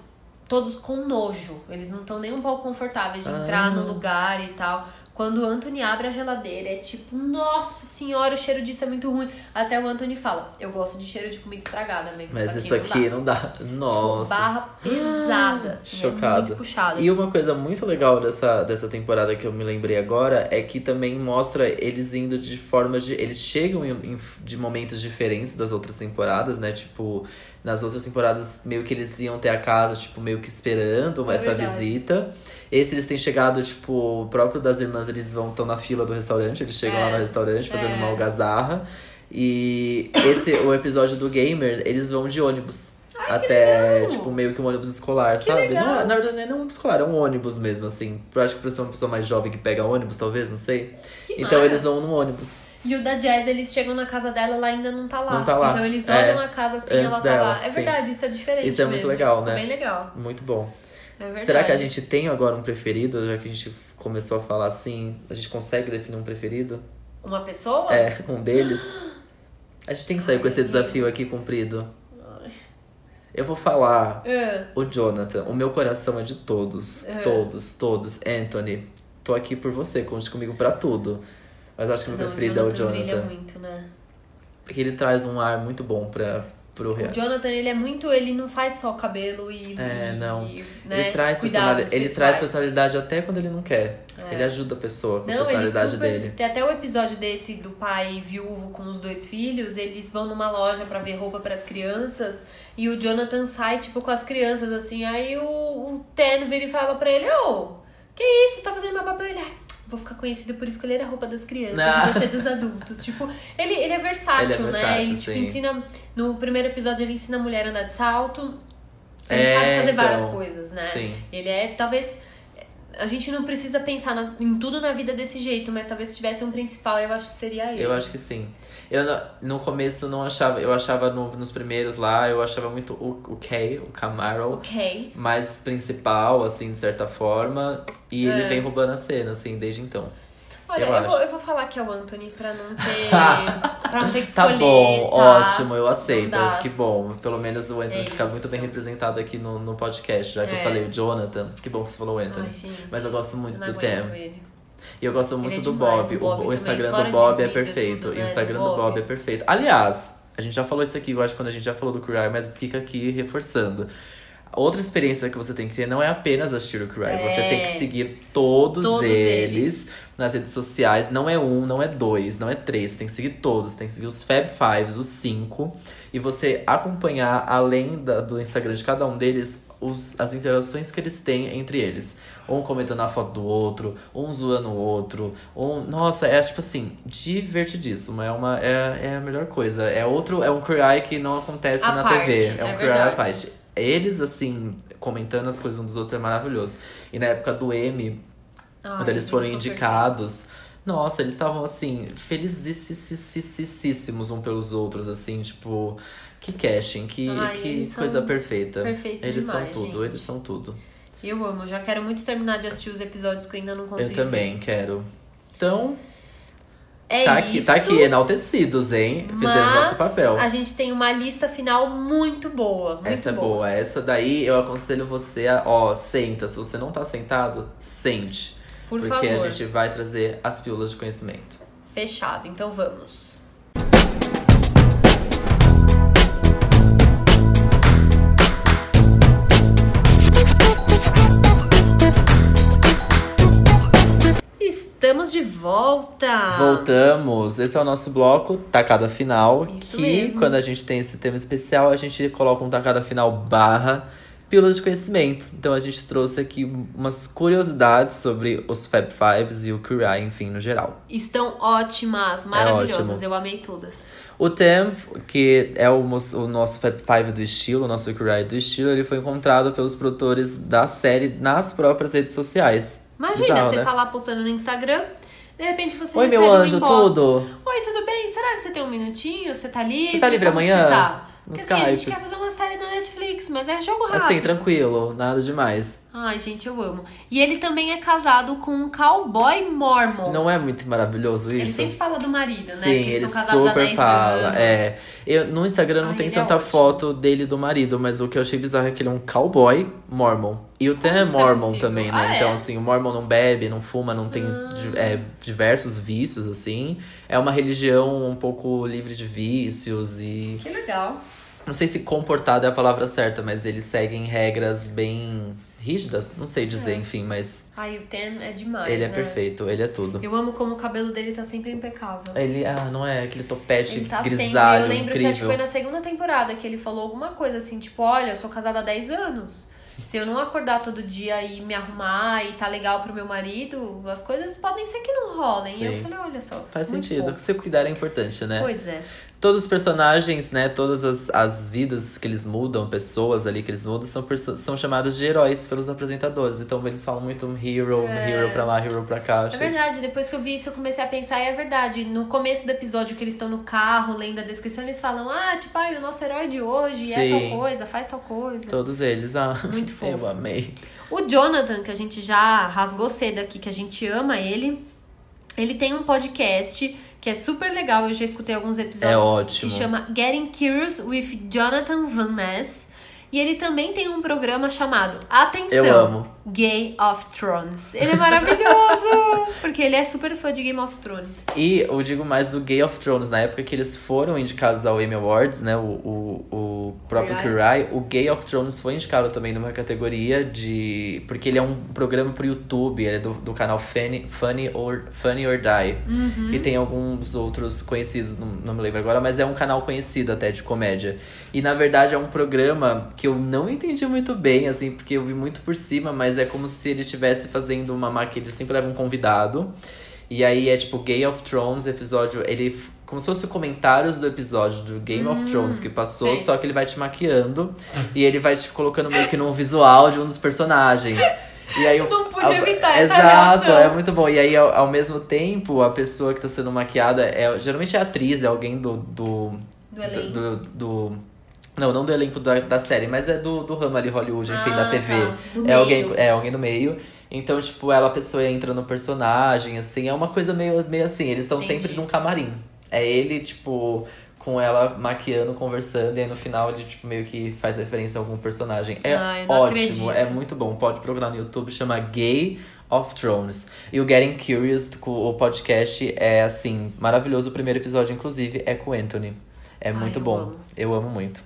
todos com nojo. Eles não estão nem um pouco confortáveis de entrar Ah. no lugar e tal. Quando o Anthony abre a geladeira, é tipo, nossa senhora, o cheiro disso é muito ruim. Até o Anthony fala, eu gosto de cheiro de comida estragada, mas, Mas isso isso aqui, aqui não dá. não dá. Tipo, Nossa. barra pesada, assim, é Chocado. muito puxada. E uma coisa muito legal dessa, dessa temporada que eu me lembrei agora é que também mostra eles indo de formas de. Eles chegam em, em- de momentos diferentes das outras temporadas, né? Tipo, nas outras temporadas, meio que eles iam ter a casa, tipo, meio que esperando É essa verdade. visita. Esse eles têm chegado, tipo, o próprio das irmãs, eles vão estão na fila do restaurante, eles chegam É. lá no restaurante fazendo É. uma algazarra. E esse, o episódio do Gamer, eles vão de ônibus. até, legal! tipo, meio que um ônibus escolar, Que sabe? Não, é- na verdade, é nem um ônibus escolar, é um ônibus mesmo, assim. Eu acho que pra ser uma pessoa mais jovem que pega ônibus, talvez, não sei. Que então mara. eles vão num ônibus. E o da Jazz, eles chegam na casa dela, ela ainda não tá lá. Não tá lá. Então eles É, olham a casa assim, ela tá dela, lá. É sim. verdade, isso é diferente Isso é muito mesmo, legal, isso né? bem legal. Muito bom. É. Será que a gente tem agora um preferido, já que a gente começou a falar assim? A gente consegue definir um preferido? Uma pessoa? É, um deles. A gente tem que sair com esse desafio aqui cumprido. Ai. Eu vou falar É. o Jonathan. O meu coração é de todos. É. Todos, todos. Anthony, tô aqui por você, conte comigo pra tudo. Mas acho que o meu preferido é o Jonathan. muito, né? Porque ele traz um ar muito bom pra, pro O real. Jonathan, ele é muito. Ele não faz só cabelo e. É, não. e, né, Ele traz personalidade, ele traz personalidade até quando ele não quer. É. Ele ajuda a pessoa com a Não, ele personalidade super... dele. Tem até o episódio desse do pai viúvo com os dois filhos. Eles vão numa loja pra ver roupa pras crianças. E o Jonathan sai, tipo, com as crianças, assim. Aí o, o Ten vira e fala pra ele: Ô, que isso? Você tá fazendo meu papel? Ele, "Ai, vou ficar conhecido por escolher a roupa das crianças Não. e você dos adultos. Tipo, ele, ele é versátil, Ele é né? versátil, Ele, tipo, sim. ensina. No primeiro episódio, ele ensina a mulher a andar de salto. Ele É, sabe fazer várias então, coisas, né? sim. Ele é, talvez. A gente não precisa pensar nas- em tudo na vida desse jeito, mas talvez se tivesse um principal, eu acho que seria ele. Eu acho que sim. Eu no, começo não achava, eu achava no- nos primeiros lá, eu achava muito o, o Kay, o Camaro, Ok. mais principal, assim, de certa forma. E ele É. vem roubando a cena, assim, desde então. Olha, Eu eu, vou, eu vou falar que é o Anthony pra não ter. pra não ter que Tá escolher. bom, tá? ótimo, eu aceito. Que bom. Pelo menos o Anthony É fica muito bem representado aqui no, no podcast, já que eu É. falei o Jonathan. Que bom que você falou o Anthony. Ai. Mas eu gosto muito eu do aguento Tem. ele. E eu gosto muito é do demais, Bob. o Bob O, também, Instagram do Bob é vida, perfeito. tudo, e né, o Instagram do do Bob. Bob é perfeito. Aliás, a gente já falou isso aqui, eu acho, quando a gente já falou do Cry, mas fica aqui reforçando. Outra experiência que você tem que ter não é apenas assistir o Cry. É. Você tem que seguir todos, Todos eles, nas redes sociais. Não é um, não é dois, não é três. Você tem que seguir todos. Você tem que seguir os Fab Fives, os cinco. E você acompanhar, além da- do Instagram de cada um deles, os, as interações que eles têm entre eles. Um comentando a foto do outro, um zoando o outro. Um, nossa, é tipo assim, divertidíssimo. É, uma, é, é a melhor coisa. É outro, é um cry que não acontece À na parte, TV. É é um cry à parte. Eles, assim, comentando as coisas uns dos outros é maravilhoso. E na época do M, Ai, quando eles foram indicados, nossa, eles estavam assim, felicíssimos um pelos outros, assim, tipo, que casting, que, Ai, que coisa perfeita. eles demais, são tudo, gente. eles são tudo. Eu amo, já quero muito terminar de assistir os episódios que eu ainda não consegui. Eu também quero. Então, É tá aqui, isso. tá aqui, enaltecidos, hein? Fizemos nosso papel. A gente tem uma lista final muito boa. Muito Essa é boa. Essa daí eu aconselho você a, ó, senta. Se você não tá sentado, sente. Por porque favor. a gente vai trazer as pílulas de conhecimento. Fechado, então vamos. Estamos de volta! Voltamos. Esse é o nosso bloco Tacada Final. Isso que mesmo. quando a gente tem esse tema especial, a gente coloca um Tacada Final barra pílulas de conhecimento. Então a gente trouxe aqui umas curiosidades sobre os Fab Fives e o Cry, enfim, no geral. Estão ótimas, maravilhosas. É. Eu amei todas. O Temp, que é o, o nosso Fab Five do estilo, o nosso Cry do estilo, ele foi encontrado pelos produtores da série nas próprias redes sociais. Imagina, Bizarro, você né? tá lá postando no Instagram, de repente você Oi, meu um anjo, inbox. tudo? Oi, tudo bem? Será que você tem um minutinho? Você tá livre? Você tá livre Como amanhã? Você tá? No Porque assim, a gente Skype. quer fazer uma série na Netflix, mas é jogo rápido. Assim, tranquilo, nada demais. Ai, gente, eu amo. E ele também é casado com um cowboy mormon. Não é muito maravilhoso isso? Ele sempre fala do marido, né? Sim, que eles ele são casados há super 10 fala. anos. É. Eu, no Instagram não Ai, tem é tanta ótimo. foto dele do marido, mas o que eu achei bizarro é que ele é um cowboy mormon. E o Tem é é mormon possível? também, né? Ah, é? Então, assim, o mormon não bebe, não fuma, não tem Ah. é, diversos vícios, assim. É uma religião um pouco livre de vícios e. Que legal. Não sei se comportado é a palavra certa, mas eles seguem regras bem rígidas. Não sei dizer, É. enfim, mas Ai, o Ten é demais, ele é né? perfeito, ele é tudo. Eu amo como o cabelo dele tá sempre impecável. Ele, ah, não é aquele topete Ele tá sempre. grisalho, Eu lembro incrível. que acho que foi na segunda temporada que ele falou alguma coisa assim, tipo, olha, eu sou casada há 10 anos. Se eu não acordar todo dia e me arrumar e tá legal pro meu marido, as coisas podem ser que não rolem. E eu Sim. falei, olha só. Faz sentido. fofo. Se cuidar é importante, né? Pois é. Todos os personagens, né? Todas as, as vidas que eles mudam, pessoas ali que eles mudam, são, são chamadas de heróis pelos apresentadores. Então eles falam muito hero, É. hero pra lá, hero pra cá. É verdade, depois que eu vi isso, eu comecei a pensar, e é verdade. No começo do episódio, que eles estão no carro, lendo a descrição, eles falam: Ah, tipo, ai, o nosso herói de hoje é Sim. tal coisa, faz tal coisa. Todos eles, ah, Muito fofo. eu amei. O Jonathan, que a gente já rasgou cedo aqui, que a gente ama ele, ele tem um podcast que é super legal. Eu já escutei alguns episódios. É ótimo. Que chama Getting Curious with Jonathan Van Ness. E ele também tem um programa chamado Atenção Eu amo. Gay of Thrones. Ele é maravilhoso! porque ele é super fã de Game of Thrones. E eu digo mais do Game of Thrones, na época que eles foram indicados ao Emmy Awards, né? O, o, o próprio Kirai, o Game of Thrones foi indicado também numa categoria de. Porque ele é um programa pro YouTube, ele é do, do canal Funny, Funny, or, Funny or Die. Uhum. E tem alguns outros conhecidos, não, não me lembro agora, mas é um canal conhecido até de comédia. E na verdade é um programa que eu não entendi muito bem, assim, porque eu vi muito por cima, mas é como se ele estivesse fazendo uma máquina, ele sempre leva um convidado. E aí é tipo Game of Thrones, episódio, ele como se fosse comentários do episódio do Game of Thrones que passou, Hum, sei. só que ele vai te maquiando e ele vai te colocando meio que num visual de um dos personagens. E aí, Não pude evitar essa Exato, é muito bom. E aí, ao, ao mesmo tempo, a pessoa que tá sendo maquiada é geralmente é atriz, é alguém do. do Do elenco. do, do- não, não do elenco da, da série, mas é do, do ramo ali Hollywood, enfim, Ah, da TV. tá. É meio. alguém, é alguém do meio. Então, tipo, ela, a pessoa entra no personagem, assim, é uma coisa meio, meio assim, eles estão sempre num camarim. É ele, tipo, com ela maquiando, conversando, e aí no final ele, tipo, meio que faz referência a algum personagem. É Ai, ótimo, acredito. é muito bom. Pode procurar no YouTube, chama Gay of Thrones. E o Getting Curious, o podcast, é assim, maravilhoso. O primeiro episódio, inclusive, é com o Anthony. É muito eu bom. amo. Eu amo muito.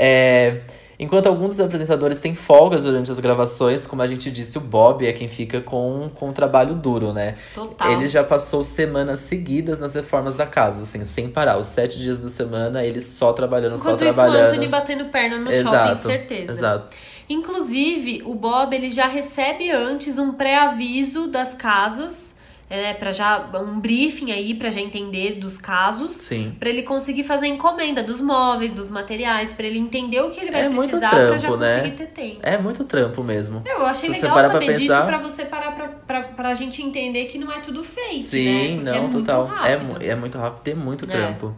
É, Enquanto alguns dos apresentadores têm folgas durante as gravações, como a gente disse, o Bob é quem fica com, com o trabalho duro, né? Total. Ele já passou semanas seguidas nas reformas da casa, assim, sem parar. Os sete dias da semana, ele só trabalhando, só Enquanto isso, o trabalhando. Anthony batendo perna no exato, shopping, certeza. Exato. Inclusive, o Bob ele já recebe antes um pré-aviso das casas, é, para já um briefing aí pra já entender dos casos, Sim. Pra ele conseguir fazer a encomenda dos móveis, dos materiais, pra ele entender o que ele vai É muito precisar pra já trampo, né? conseguir ter tempo. É muito trampo mesmo. Eu achei Se legal parar pra saber disso pra você parar pra, pra, pra gente entender que não é tudo fake, Sim, né? Porque não, é muito total. É, rápido. mu- é muito rápido, tem muito É. trampo.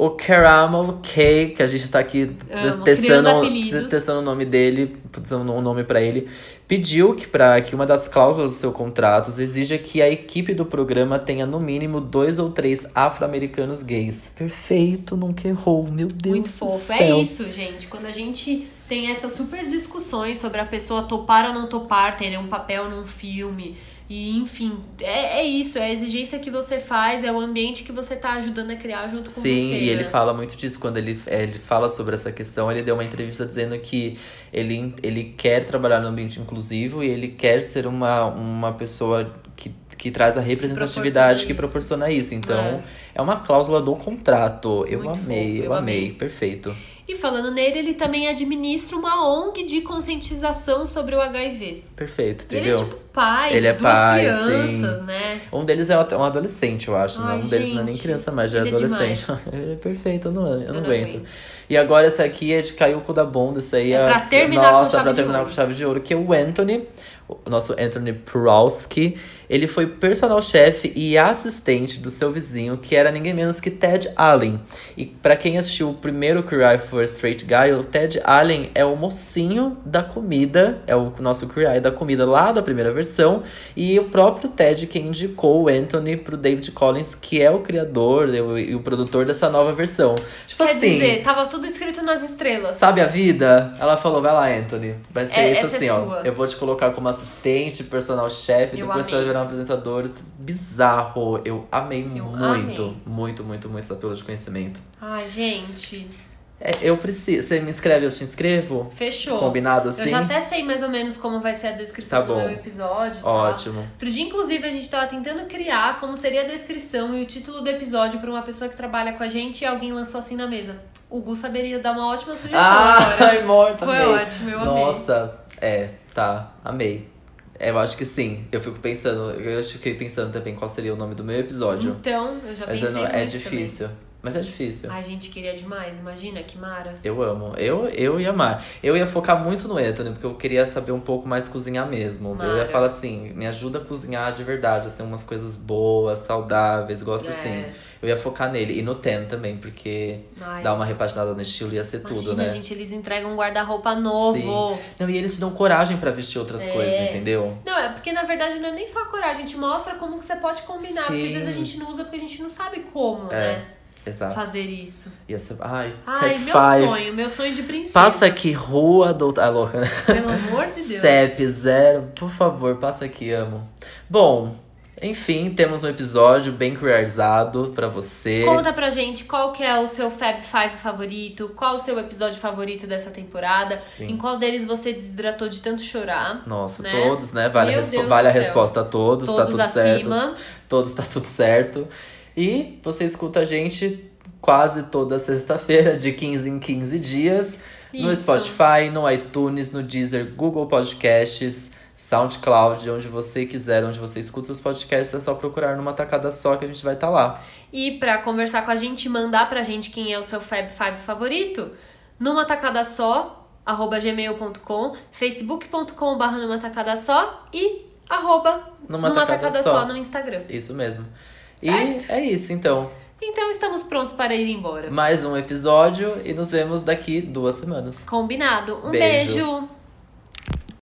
O Caramel Cake, que a gente tá aqui Amo, testando, testando o nome dele, dando um nome pra ele, pediu que, pra, que uma das cláusulas do seu contrato exija que a equipe do programa tenha no mínimo dois ou três afro-americanos gays. Perfeito, nunca errou, meu Deus Muito fofo. céu. É isso, gente. Quando a gente tem essas super discussões sobre a pessoa topar ou não topar, ter um papel num filme. E, enfim, é, é isso. É a exigência que você faz, é o ambiente que você tá ajudando a criar junto com você. Sim, e ele né? fala muito disso quando ele, é, ele fala sobre essa questão. Ele deu uma entrevista dizendo que ele, ele quer trabalhar no ambiente inclusivo e ele quer ser uma, uma pessoa que, que traz a representatividade que proporciona proporciona isso. Então, é. uma cláusula do contrato. Eu Muito amei, fofo, eu eu amei. amei. Perfeito. E falando nele, ele também administra uma ONG de conscientização sobre o HIV. Perfeito, ele é entendeu? Pai Ele de é duas pai, crianças, sim. né? Um deles é um adolescente, eu acho. Ai, um deles não é nem gente, criança, mas já é é adolescente. demais. ele é perfeito, eu não, eu não, não aguento. aguento. E agora essa aqui é de caiu o cu da bunda, isso aí É é. pra terminar com Nossa, chave pra terminar ouro. com chave de ouro, que é o Anthony, o nosso Anthony Prowski. Ele foi personal chefe e assistente do seu vizinho, que era ninguém menos que Ted Allen. E pra quem assistiu o primeiro Eye for a Straight Guy, o Ted Allen é o mocinho da comida, é o nosso Eye da comida lá da primeira versão. E o próprio Ted que indicou o Anthony pro David Collins, que é o criador e o, e o produtor dessa nova versão. Tipo Quer assim. dizer, tava tudo escrito nas estrelas. Sabe a vida? Ela falou, vai lá, Anthony. Vai ser É, isso é assim, ó. sua. Eu vou te colocar como assistente, personal chefe, depois você vai amei. virar um apresentador. Bizarro. Eu amei Eu muito, amei. muito, muito, muito essa pílula de conhecimento. Ai, gente. É, eu preciso. Você me inscreve, eu te inscrevo? Fechou. Combinado assim? Eu já até sei mais ou menos como vai ser a descrição Tá do meu episódio. tá? Ótimo. Outro dia, inclusive, a gente tava tentando criar como seria a descrição e o título do episódio pra uma pessoa que trabalha com a gente e alguém lançou assim na mesa. O Gu saberia dar uma ótima sugestão agora. Ai, morta, Foi amei. ótimo, eu amei. Nossa, é, tá, amei. É, Eu acho que sim. Eu fico pensando, eu fiquei pensando também qual seria o nome do meu episódio. Então, eu já Mas pensei não- é difícil. Mas é difícil. Ai, gente, queria demais. Imagina, que mara. Eu amo. Eu, eu ia amar. Eu ia focar muito no Anthony, porque eu queria saber um pouco mais cozinhar mesmo. Eu ia Mara. falar assim, me ajuda a cozinhar de verdade, assim, umas coisas boas, saudáveis, gosto É. assim. Eu ia focar nele. E no Tem também, porque Ai. dar uma repaginada no estilo ia ser Imagina, tudo, né? gente, eles entregam um guarda-roupa novo. Sim. Não, e eles te dão coragem pra vestir outras É. coisas, entendeu? Não, é porque na verdade não é nem só a coragem, a gente mostra como que você pode combinar. Porque às vezes a Sim. gente não usa porque a gente não sabe como, É. né? Exato. Fazer isso. Ia ser. Ai, Ai, meu Five. sonho, meu sonho de princesa. Passa aqui, Rua Doutor. Ah, louca, né? Pelo amor de Deus. CEP zero, por favor, passa aqui, amo. Bom, enfim, temos um episódio bem careerizado pra você. Conta pra gente qual que é o seu Fab Five favorito, qual o seu episódio favorito dessa temporada, Sim. em qual deles você desidratou de tanto chorar. Nossa, né? todos, né? Vale, a, respo- vale do a resposta a todos, tá Todos tudo acima. certo. Todos tá tudo certo. E você escuta a gente quase toda sexta-feira, de 15 em 15 dias, no Isso. Spotify, no iTunes, no Deezer, Google Podcasts, SoundCloud, onde você quiser, onde você escuta os podcasts, é só procurar numa tacada só que a gente vai estar lá. E pra conversar com a gente, mandar pra gente quem é o seu Fab Five favorito, numa tacada só, arroba gmail.com, facebook.com barra numa tacada só e arroba Numa numa, Tacada tacada, Só. só. no Instagram. Isso mesmo. Certo. E é isso, então. Então estamos prontos para ir embora. Mais um episódio e nos vemos daqui duas semanas. Combinado. Um Beijo. beijo.